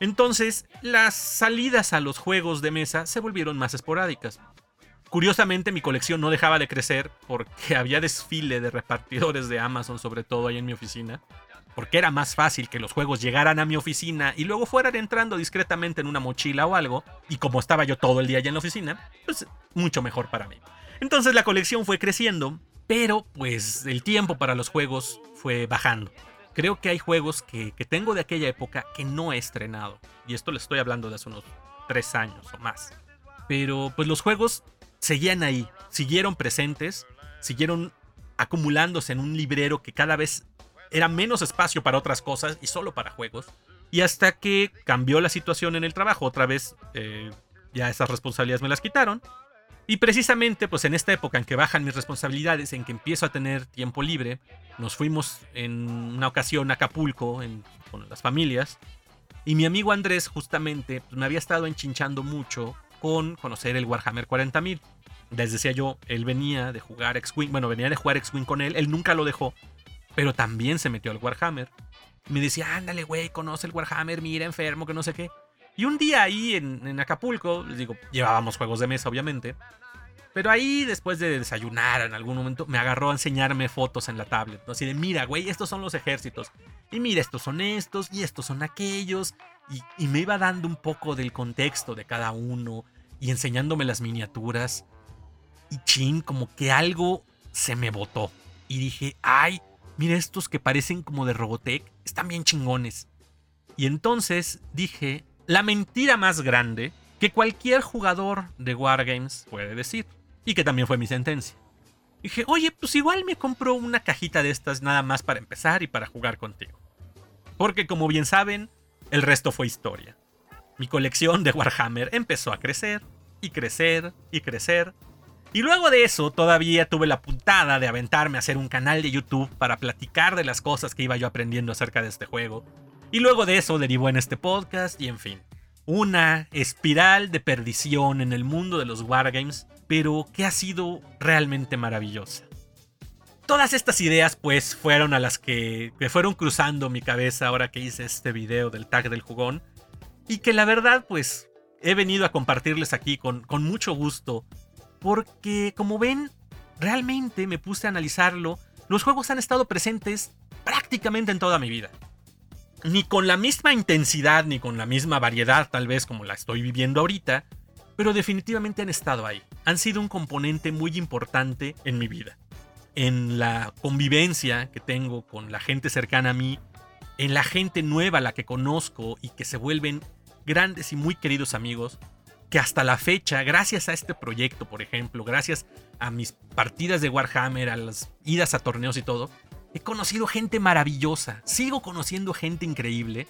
Entonces, las salidas a los juegos de mesa se volvieron más esporádicas. Curiosamente mi colección no dejaba de crecer porque había desfile de repartidores de Amazon sobre todo ahí en mi oficina porque era más fácil que los juegos llegaran a mi oficina y luego fueran entrando discretamente en una mochila o algo, y como estaba yo todo el día allá en la oficina, pues mucho mejor para mí. Entonces la colección fue creciendo, pero pues el tiempo para los juegos fue bajando. Creo que hay juegos que, tengo de aquella época que no he estrenado, y esto le estoy hablando de hace unos tres años o más. Pero pues los juegos seguían ahí, siguieron presentes, siguieron acumulándose en un librero que cada vez era menos espacio para otras cosas y solo para juegos. Y hasta que cambió la situación en el trabajo, otra vez eh, ya esas responsabilidades me las quitaron. Y precisamente pues en esta época en que bajan mis responsabilidades, en que empiezo a tener tiempo libre, nos fuimos en una ocasión a Acapulco con las familias. Y mi amigo Andrés justamente pues, me había estado enchinchando mucho con conocer el Warhammer 40.000. Les decía yo, él venía de jugar X-Wing, bueno, venía de jugar X-Wing con él, él nunca lo dejó, pero también se metió al Warhammer. Me decía, ándale, güey, conoce el Warhammer, mira, enfermo, que no sé qué. Y un día ahí en, Acapulco, les digo, llevábamos juegos de mesa, obviamente. Pero ahí, después de desayunar en algún momento, me agarró a enseñarme fotos en la tablet. ¿no? Así de, mira, güey, estos son los ejércitos. Y mira, estos son estos y estos son aquellos. Y me iba dando un poco del contexto de cada uno y enseñándome las miniaturas. Chin, como que algo se me botó. Y dije, ay, mira estos que parecen como de Robotech, están bien chingones. Y entonces dije, la mentira más grande que cualquier jugador de Wargames puede decir. Y que también fue mi sentencia. Dije, oye, pues igual me compro una cajita de estas nada más para empezar y para jugar contigo. Porque como bien saben, el resto fue historia. Mi colección de Warhammer empezó a crecer y crecer y crecer. Y luego de eso todavía tuve la puntada de aventarme a hacer un canal de YouTube para platicar de las cosas que iba yo aprendiendo acerca de este juego. Y luego de eso derivó en este podcast y en fin. Una espiral de perdición en el mundo de los wargames, pero que ha sido realmente maravillosa. Todas estas ideas pues fueron a las que me fueron cruzando mi cabeza ahora que hice este video del tag del jugón y que la verdad pues he venido a compartirles aquí con, con mucho gusto porque como ven realmente me puse a analizarlo, los juegos han estado presentes prácticamente en toda mi vida ni con la misma intensidad ni con la misma variedad tal vez como la estoy viviendo ahorita, pero definitivamente han estado ahí. Han sido un componente muy importante en mi vida. En la convivencia que tengo con la gente cercana a mí, en la gente nueva a la que conozco y que se vuelven grandes y muy queridos amigos, que hasta la fecha, gracias a este proyecto, por ejemplo, gracias a mis partidas de Warhammer, a las idas a torneos y todo, he conocido gente maravillosa, sigo conociendo gente increíble,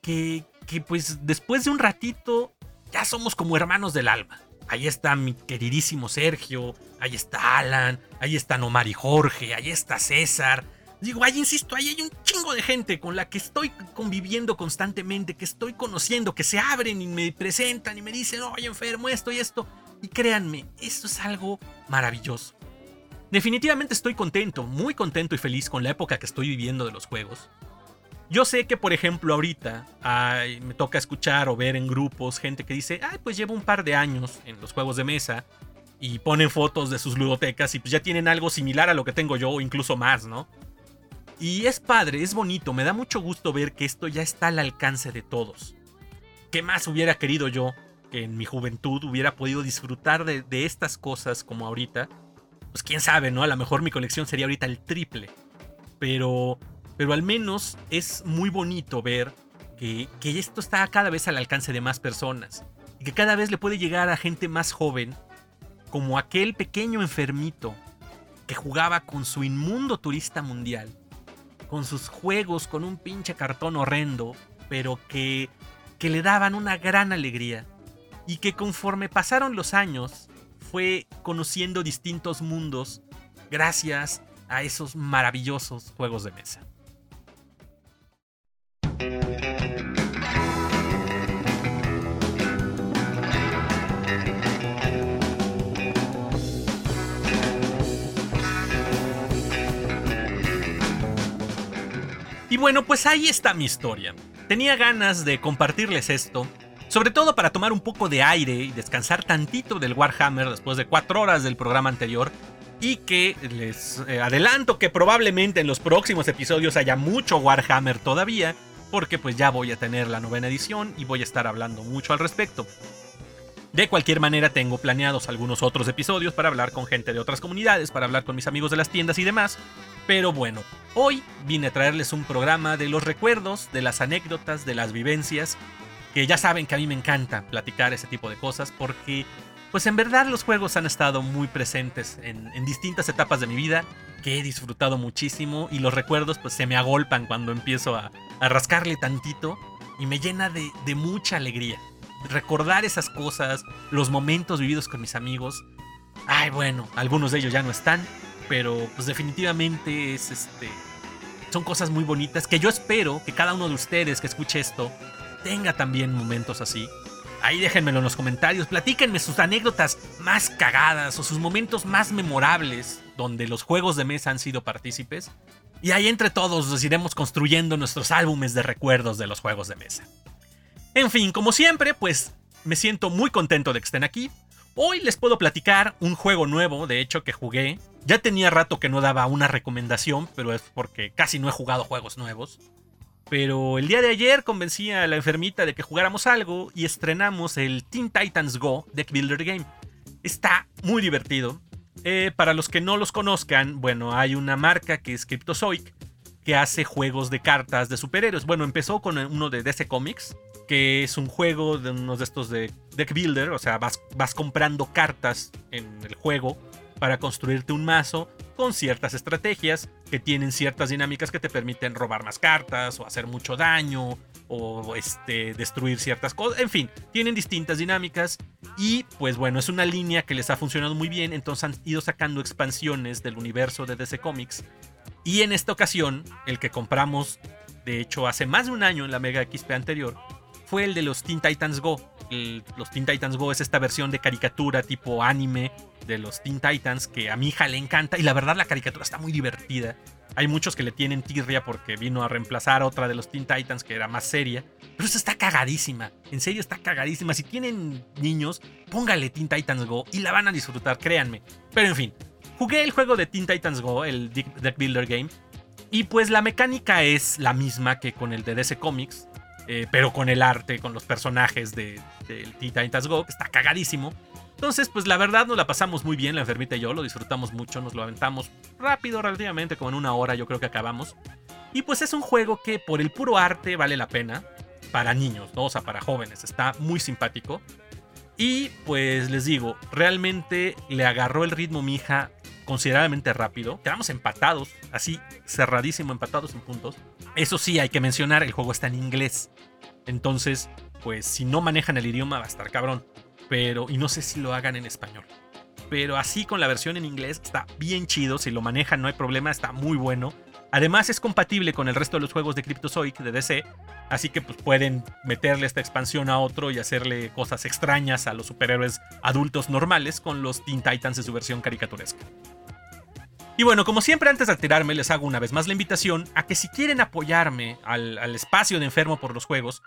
que, que pues después de un ratito ya somos como hermanos del alma. Ahí está mi queridísimo Sergio, ahí está Alan, ahí están Omar Jorge, ahí está César. Digo, ahí insisto, ahí hay un chingo de gente con la que estoy conviviendo constantemente, que estoy conociendo, que se abren y me presentan y me dicen, oye enfermo, esto y esto. Y créanme, esto es algo maravilloso. Definitivamente estoy contento, muy contento y feliz con la época que estoy viviendo de los juegos. Yo sé que, por ejemplo, ahorita me toca escuchar o ver en grupos gente que dice, ay, pues llevo un par de años en los juegos de mesa y ponen fotos de sus ludotecas y pues ya tienen algo similar a lo que tengo yo o incluso más, ¿no? Y es padre, es bonito, me da mucho gusto ver que esto ya está al alcance de todos. ¿Qué más hubiera querido yo que en mi juventud hubiera podido disfrutar de, estas cosas como ahorita? pues quién sabe, ¿no? A lo mejor mi colección sería ahorita el triple. Pero, pero al menos es muy bonito ver que, que esto está cada vez al alcance de más personas. Y que cada vez le puede llegar a gente más joven, como aquel pequeño enfermito que jugaba con su inmundo turista mundial, con sus juegos con un pinche cartón horrendo, pero que, que le daban una gran alegría. Y que conforme pasaron los años, fue conociendo distintos mundos gracias a esos maravillosos juegos de mesa. Y bueno, pues ahí está mi historia. Tenía ganas de compartirles esto sobre todo para tomar un poco de aire y descansar tantito del Warhammer después de cuatro horas del programa anterior. Y que les eh, adelanto que probablemente en los próximos episodios haya mucho Warhammer todavía. Porque pues ya voy a tener la novena edición y voy a estar hablando mucho al respecto. De cualquier manera tengo planeados algunos otros episodios para hablar con gente de otras comunidades, para hablar con mis amigos de las tiendas y demás. Pero bueno, hoy vine a traerles un programa de los recuerdos, de las anécdotas, de las vivencias que ya saben que a mí me encanta platicar ese tipo de cosas porque pues en verdad los juegos han estado muy presentes en, distintas etapas de mi vida que he disfrutado muchísimo y los recuerdos pues se me agolpan cuando empiezo a, rascarle tantito y me llena de, de, mucha alegría. Recordar esas cosas, los momentos vividos con mis amigos. Ay, bueno, algunos de ellos ya no están, pero pues definitivamente es este son cosas muy bonitas que yo espero que cada uno de ustedes que escuche esto tenga también momentos así. Ahí déjenmelo en los comentarios, platíquenme sus anécdotas más cagadas o sus momentos más memorables donde los juegos de mesa han sido partícipes. Y ahí entre todos nos iremos construyendo nuestros álbumes de recuerdos de los juegos de mesa. En fin, como siempre, pues me siento muy contento de que estén aquí. Hoy les puedo platicar un juego nuevo, de hecho, que jugué. Ya tenía rato que no daba una recomendación, pero es porque casi no he jugado juegos nuevos. Pero el día de ayer convencí a la enfermita de que jugáramos algo y estrenamos el Teen Titans Go Deck Builder Game. Está muy divertido. Eh, para los que no los conozcan, bueno, hay una marca que es Cryptozoic que hace juegos de cartas de superhéroes. Bueno, empezó con uno de DC Comics, que es un juego de unos de estos de deck builder, o sea, vas, vas comprando cartas en el juego para construirte un mazo con ciertas estrategias que tienen ciertas dinámicas que te permiten robar más cartas o hacer mucho daño o este, destruir ciertas cosas. En fin, tienen distintas dinámicas y pues bueno, es una línea que les ha funcionado muy bien, entonces han ido sacando expansiones del universo de DC Comics. Y en esta ocasión, el que compramos, de hecho, hace más de un año en la Mega XP anterior, fue el de los Teen Titans Go. los Teen Titans Go es esta versión de caricatura tipo anime de los Teen Titans que a mi hija le encanta y la verdad la caricatura está muy divertida. Hay muchos que le tienen tirria porque vino a reemplazar otra de los Teen Titans que era más seria. Pero esta está cagadísima. En serio está cagadísima. Si tienen niños, póngale Teen Titans Go y la van a disfrutar, créanme. Pero en fin, jugué el juego de Teen Titans Go, el Deck Builder Game. Y pues la mecánica es la misma que con el de DC Comics. Eh, pero con el arte, con los personajes de, Teen Titans Go, que está cagadísimo. Entonces, pues la verdad nos la pasamos muy bien, la enfermita y yo, lo disfrutamos mucho, nos lo aventamos rápido, relativamente, como en una hora yo creo que acabamos. Y pues es un juego que por el puro arte vale la pena, para niños, ¿no? o sea, para jóvenes, está muy simpático. Y pues les digo, realmente le agarró el ritmo mi hija considerablemente rápido. Quedamos empatados, así cerradísimo, empatados en puntos. Eso sí, hay que mencionar, el juego está en inglés. Entonces, pues si no manejan el idioma va a estar cabrón pero y no sé si lo hagan en español. Pero así con la versión en inglés está bien chido, si lo manejan no hay problema, está muy bueno. Además es compatible con el resto de los juegos de Cryptozoic de DC, así que pues pueden meterle esta expansión a otro y hacerle cosas extrañas a los superhéroes adultos normales con los Teen Titans en su versión caricaturesca. Y bueno, como siempre antes de retirarme les hago una vez más la invitación a que si quieren apoyarme al, al espacio de enfermo por los juegos,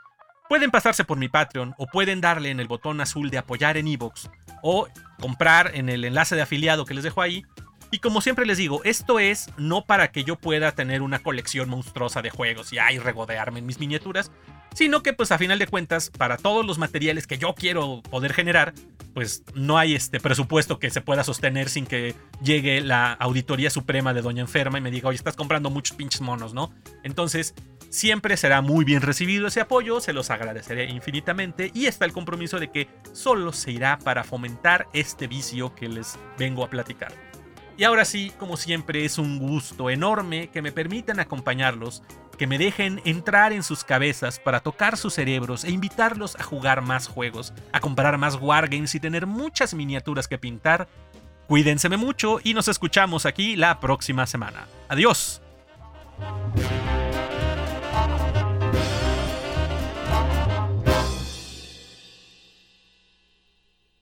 Pueden pasarse por mi Patreon o pueden darle en el botón azul de apoyar en iVoox o comprar en el enlace de afiliado que les dejo ahí. Y como siempre les digo, esto es no para que yo pueda tener una colección monstruosa de juegos y ahí regodearme en mis miniaturas, sino que pues a final de cuentas, para todos los materiales que yo quiero poder generar, pues no hay este presupuesto que se pueda sostener sin que llegue la auditoría suprema de Doña Enferma y me diga, oye, estás comprando muchos pinches monos, ¿no? Entonces, Siempre será muy bien recibido ese apoyo, se los agradeceré infinitamente y está el compromiso de que solo se irá para fomentar este vicio que les vengo a platicar. Y ahora sí, como siempre, es un gusto enorme que me permitan acompañarlos, que me dejen entrar en sus cabezas para tocar sus cerebros e invitarlos a jugar más juegos, a comprar más wargames y tener muchas miniaturas que pintar. Cuídenseme mucho y nos escuchamos aquí la próxima semana. Adiós.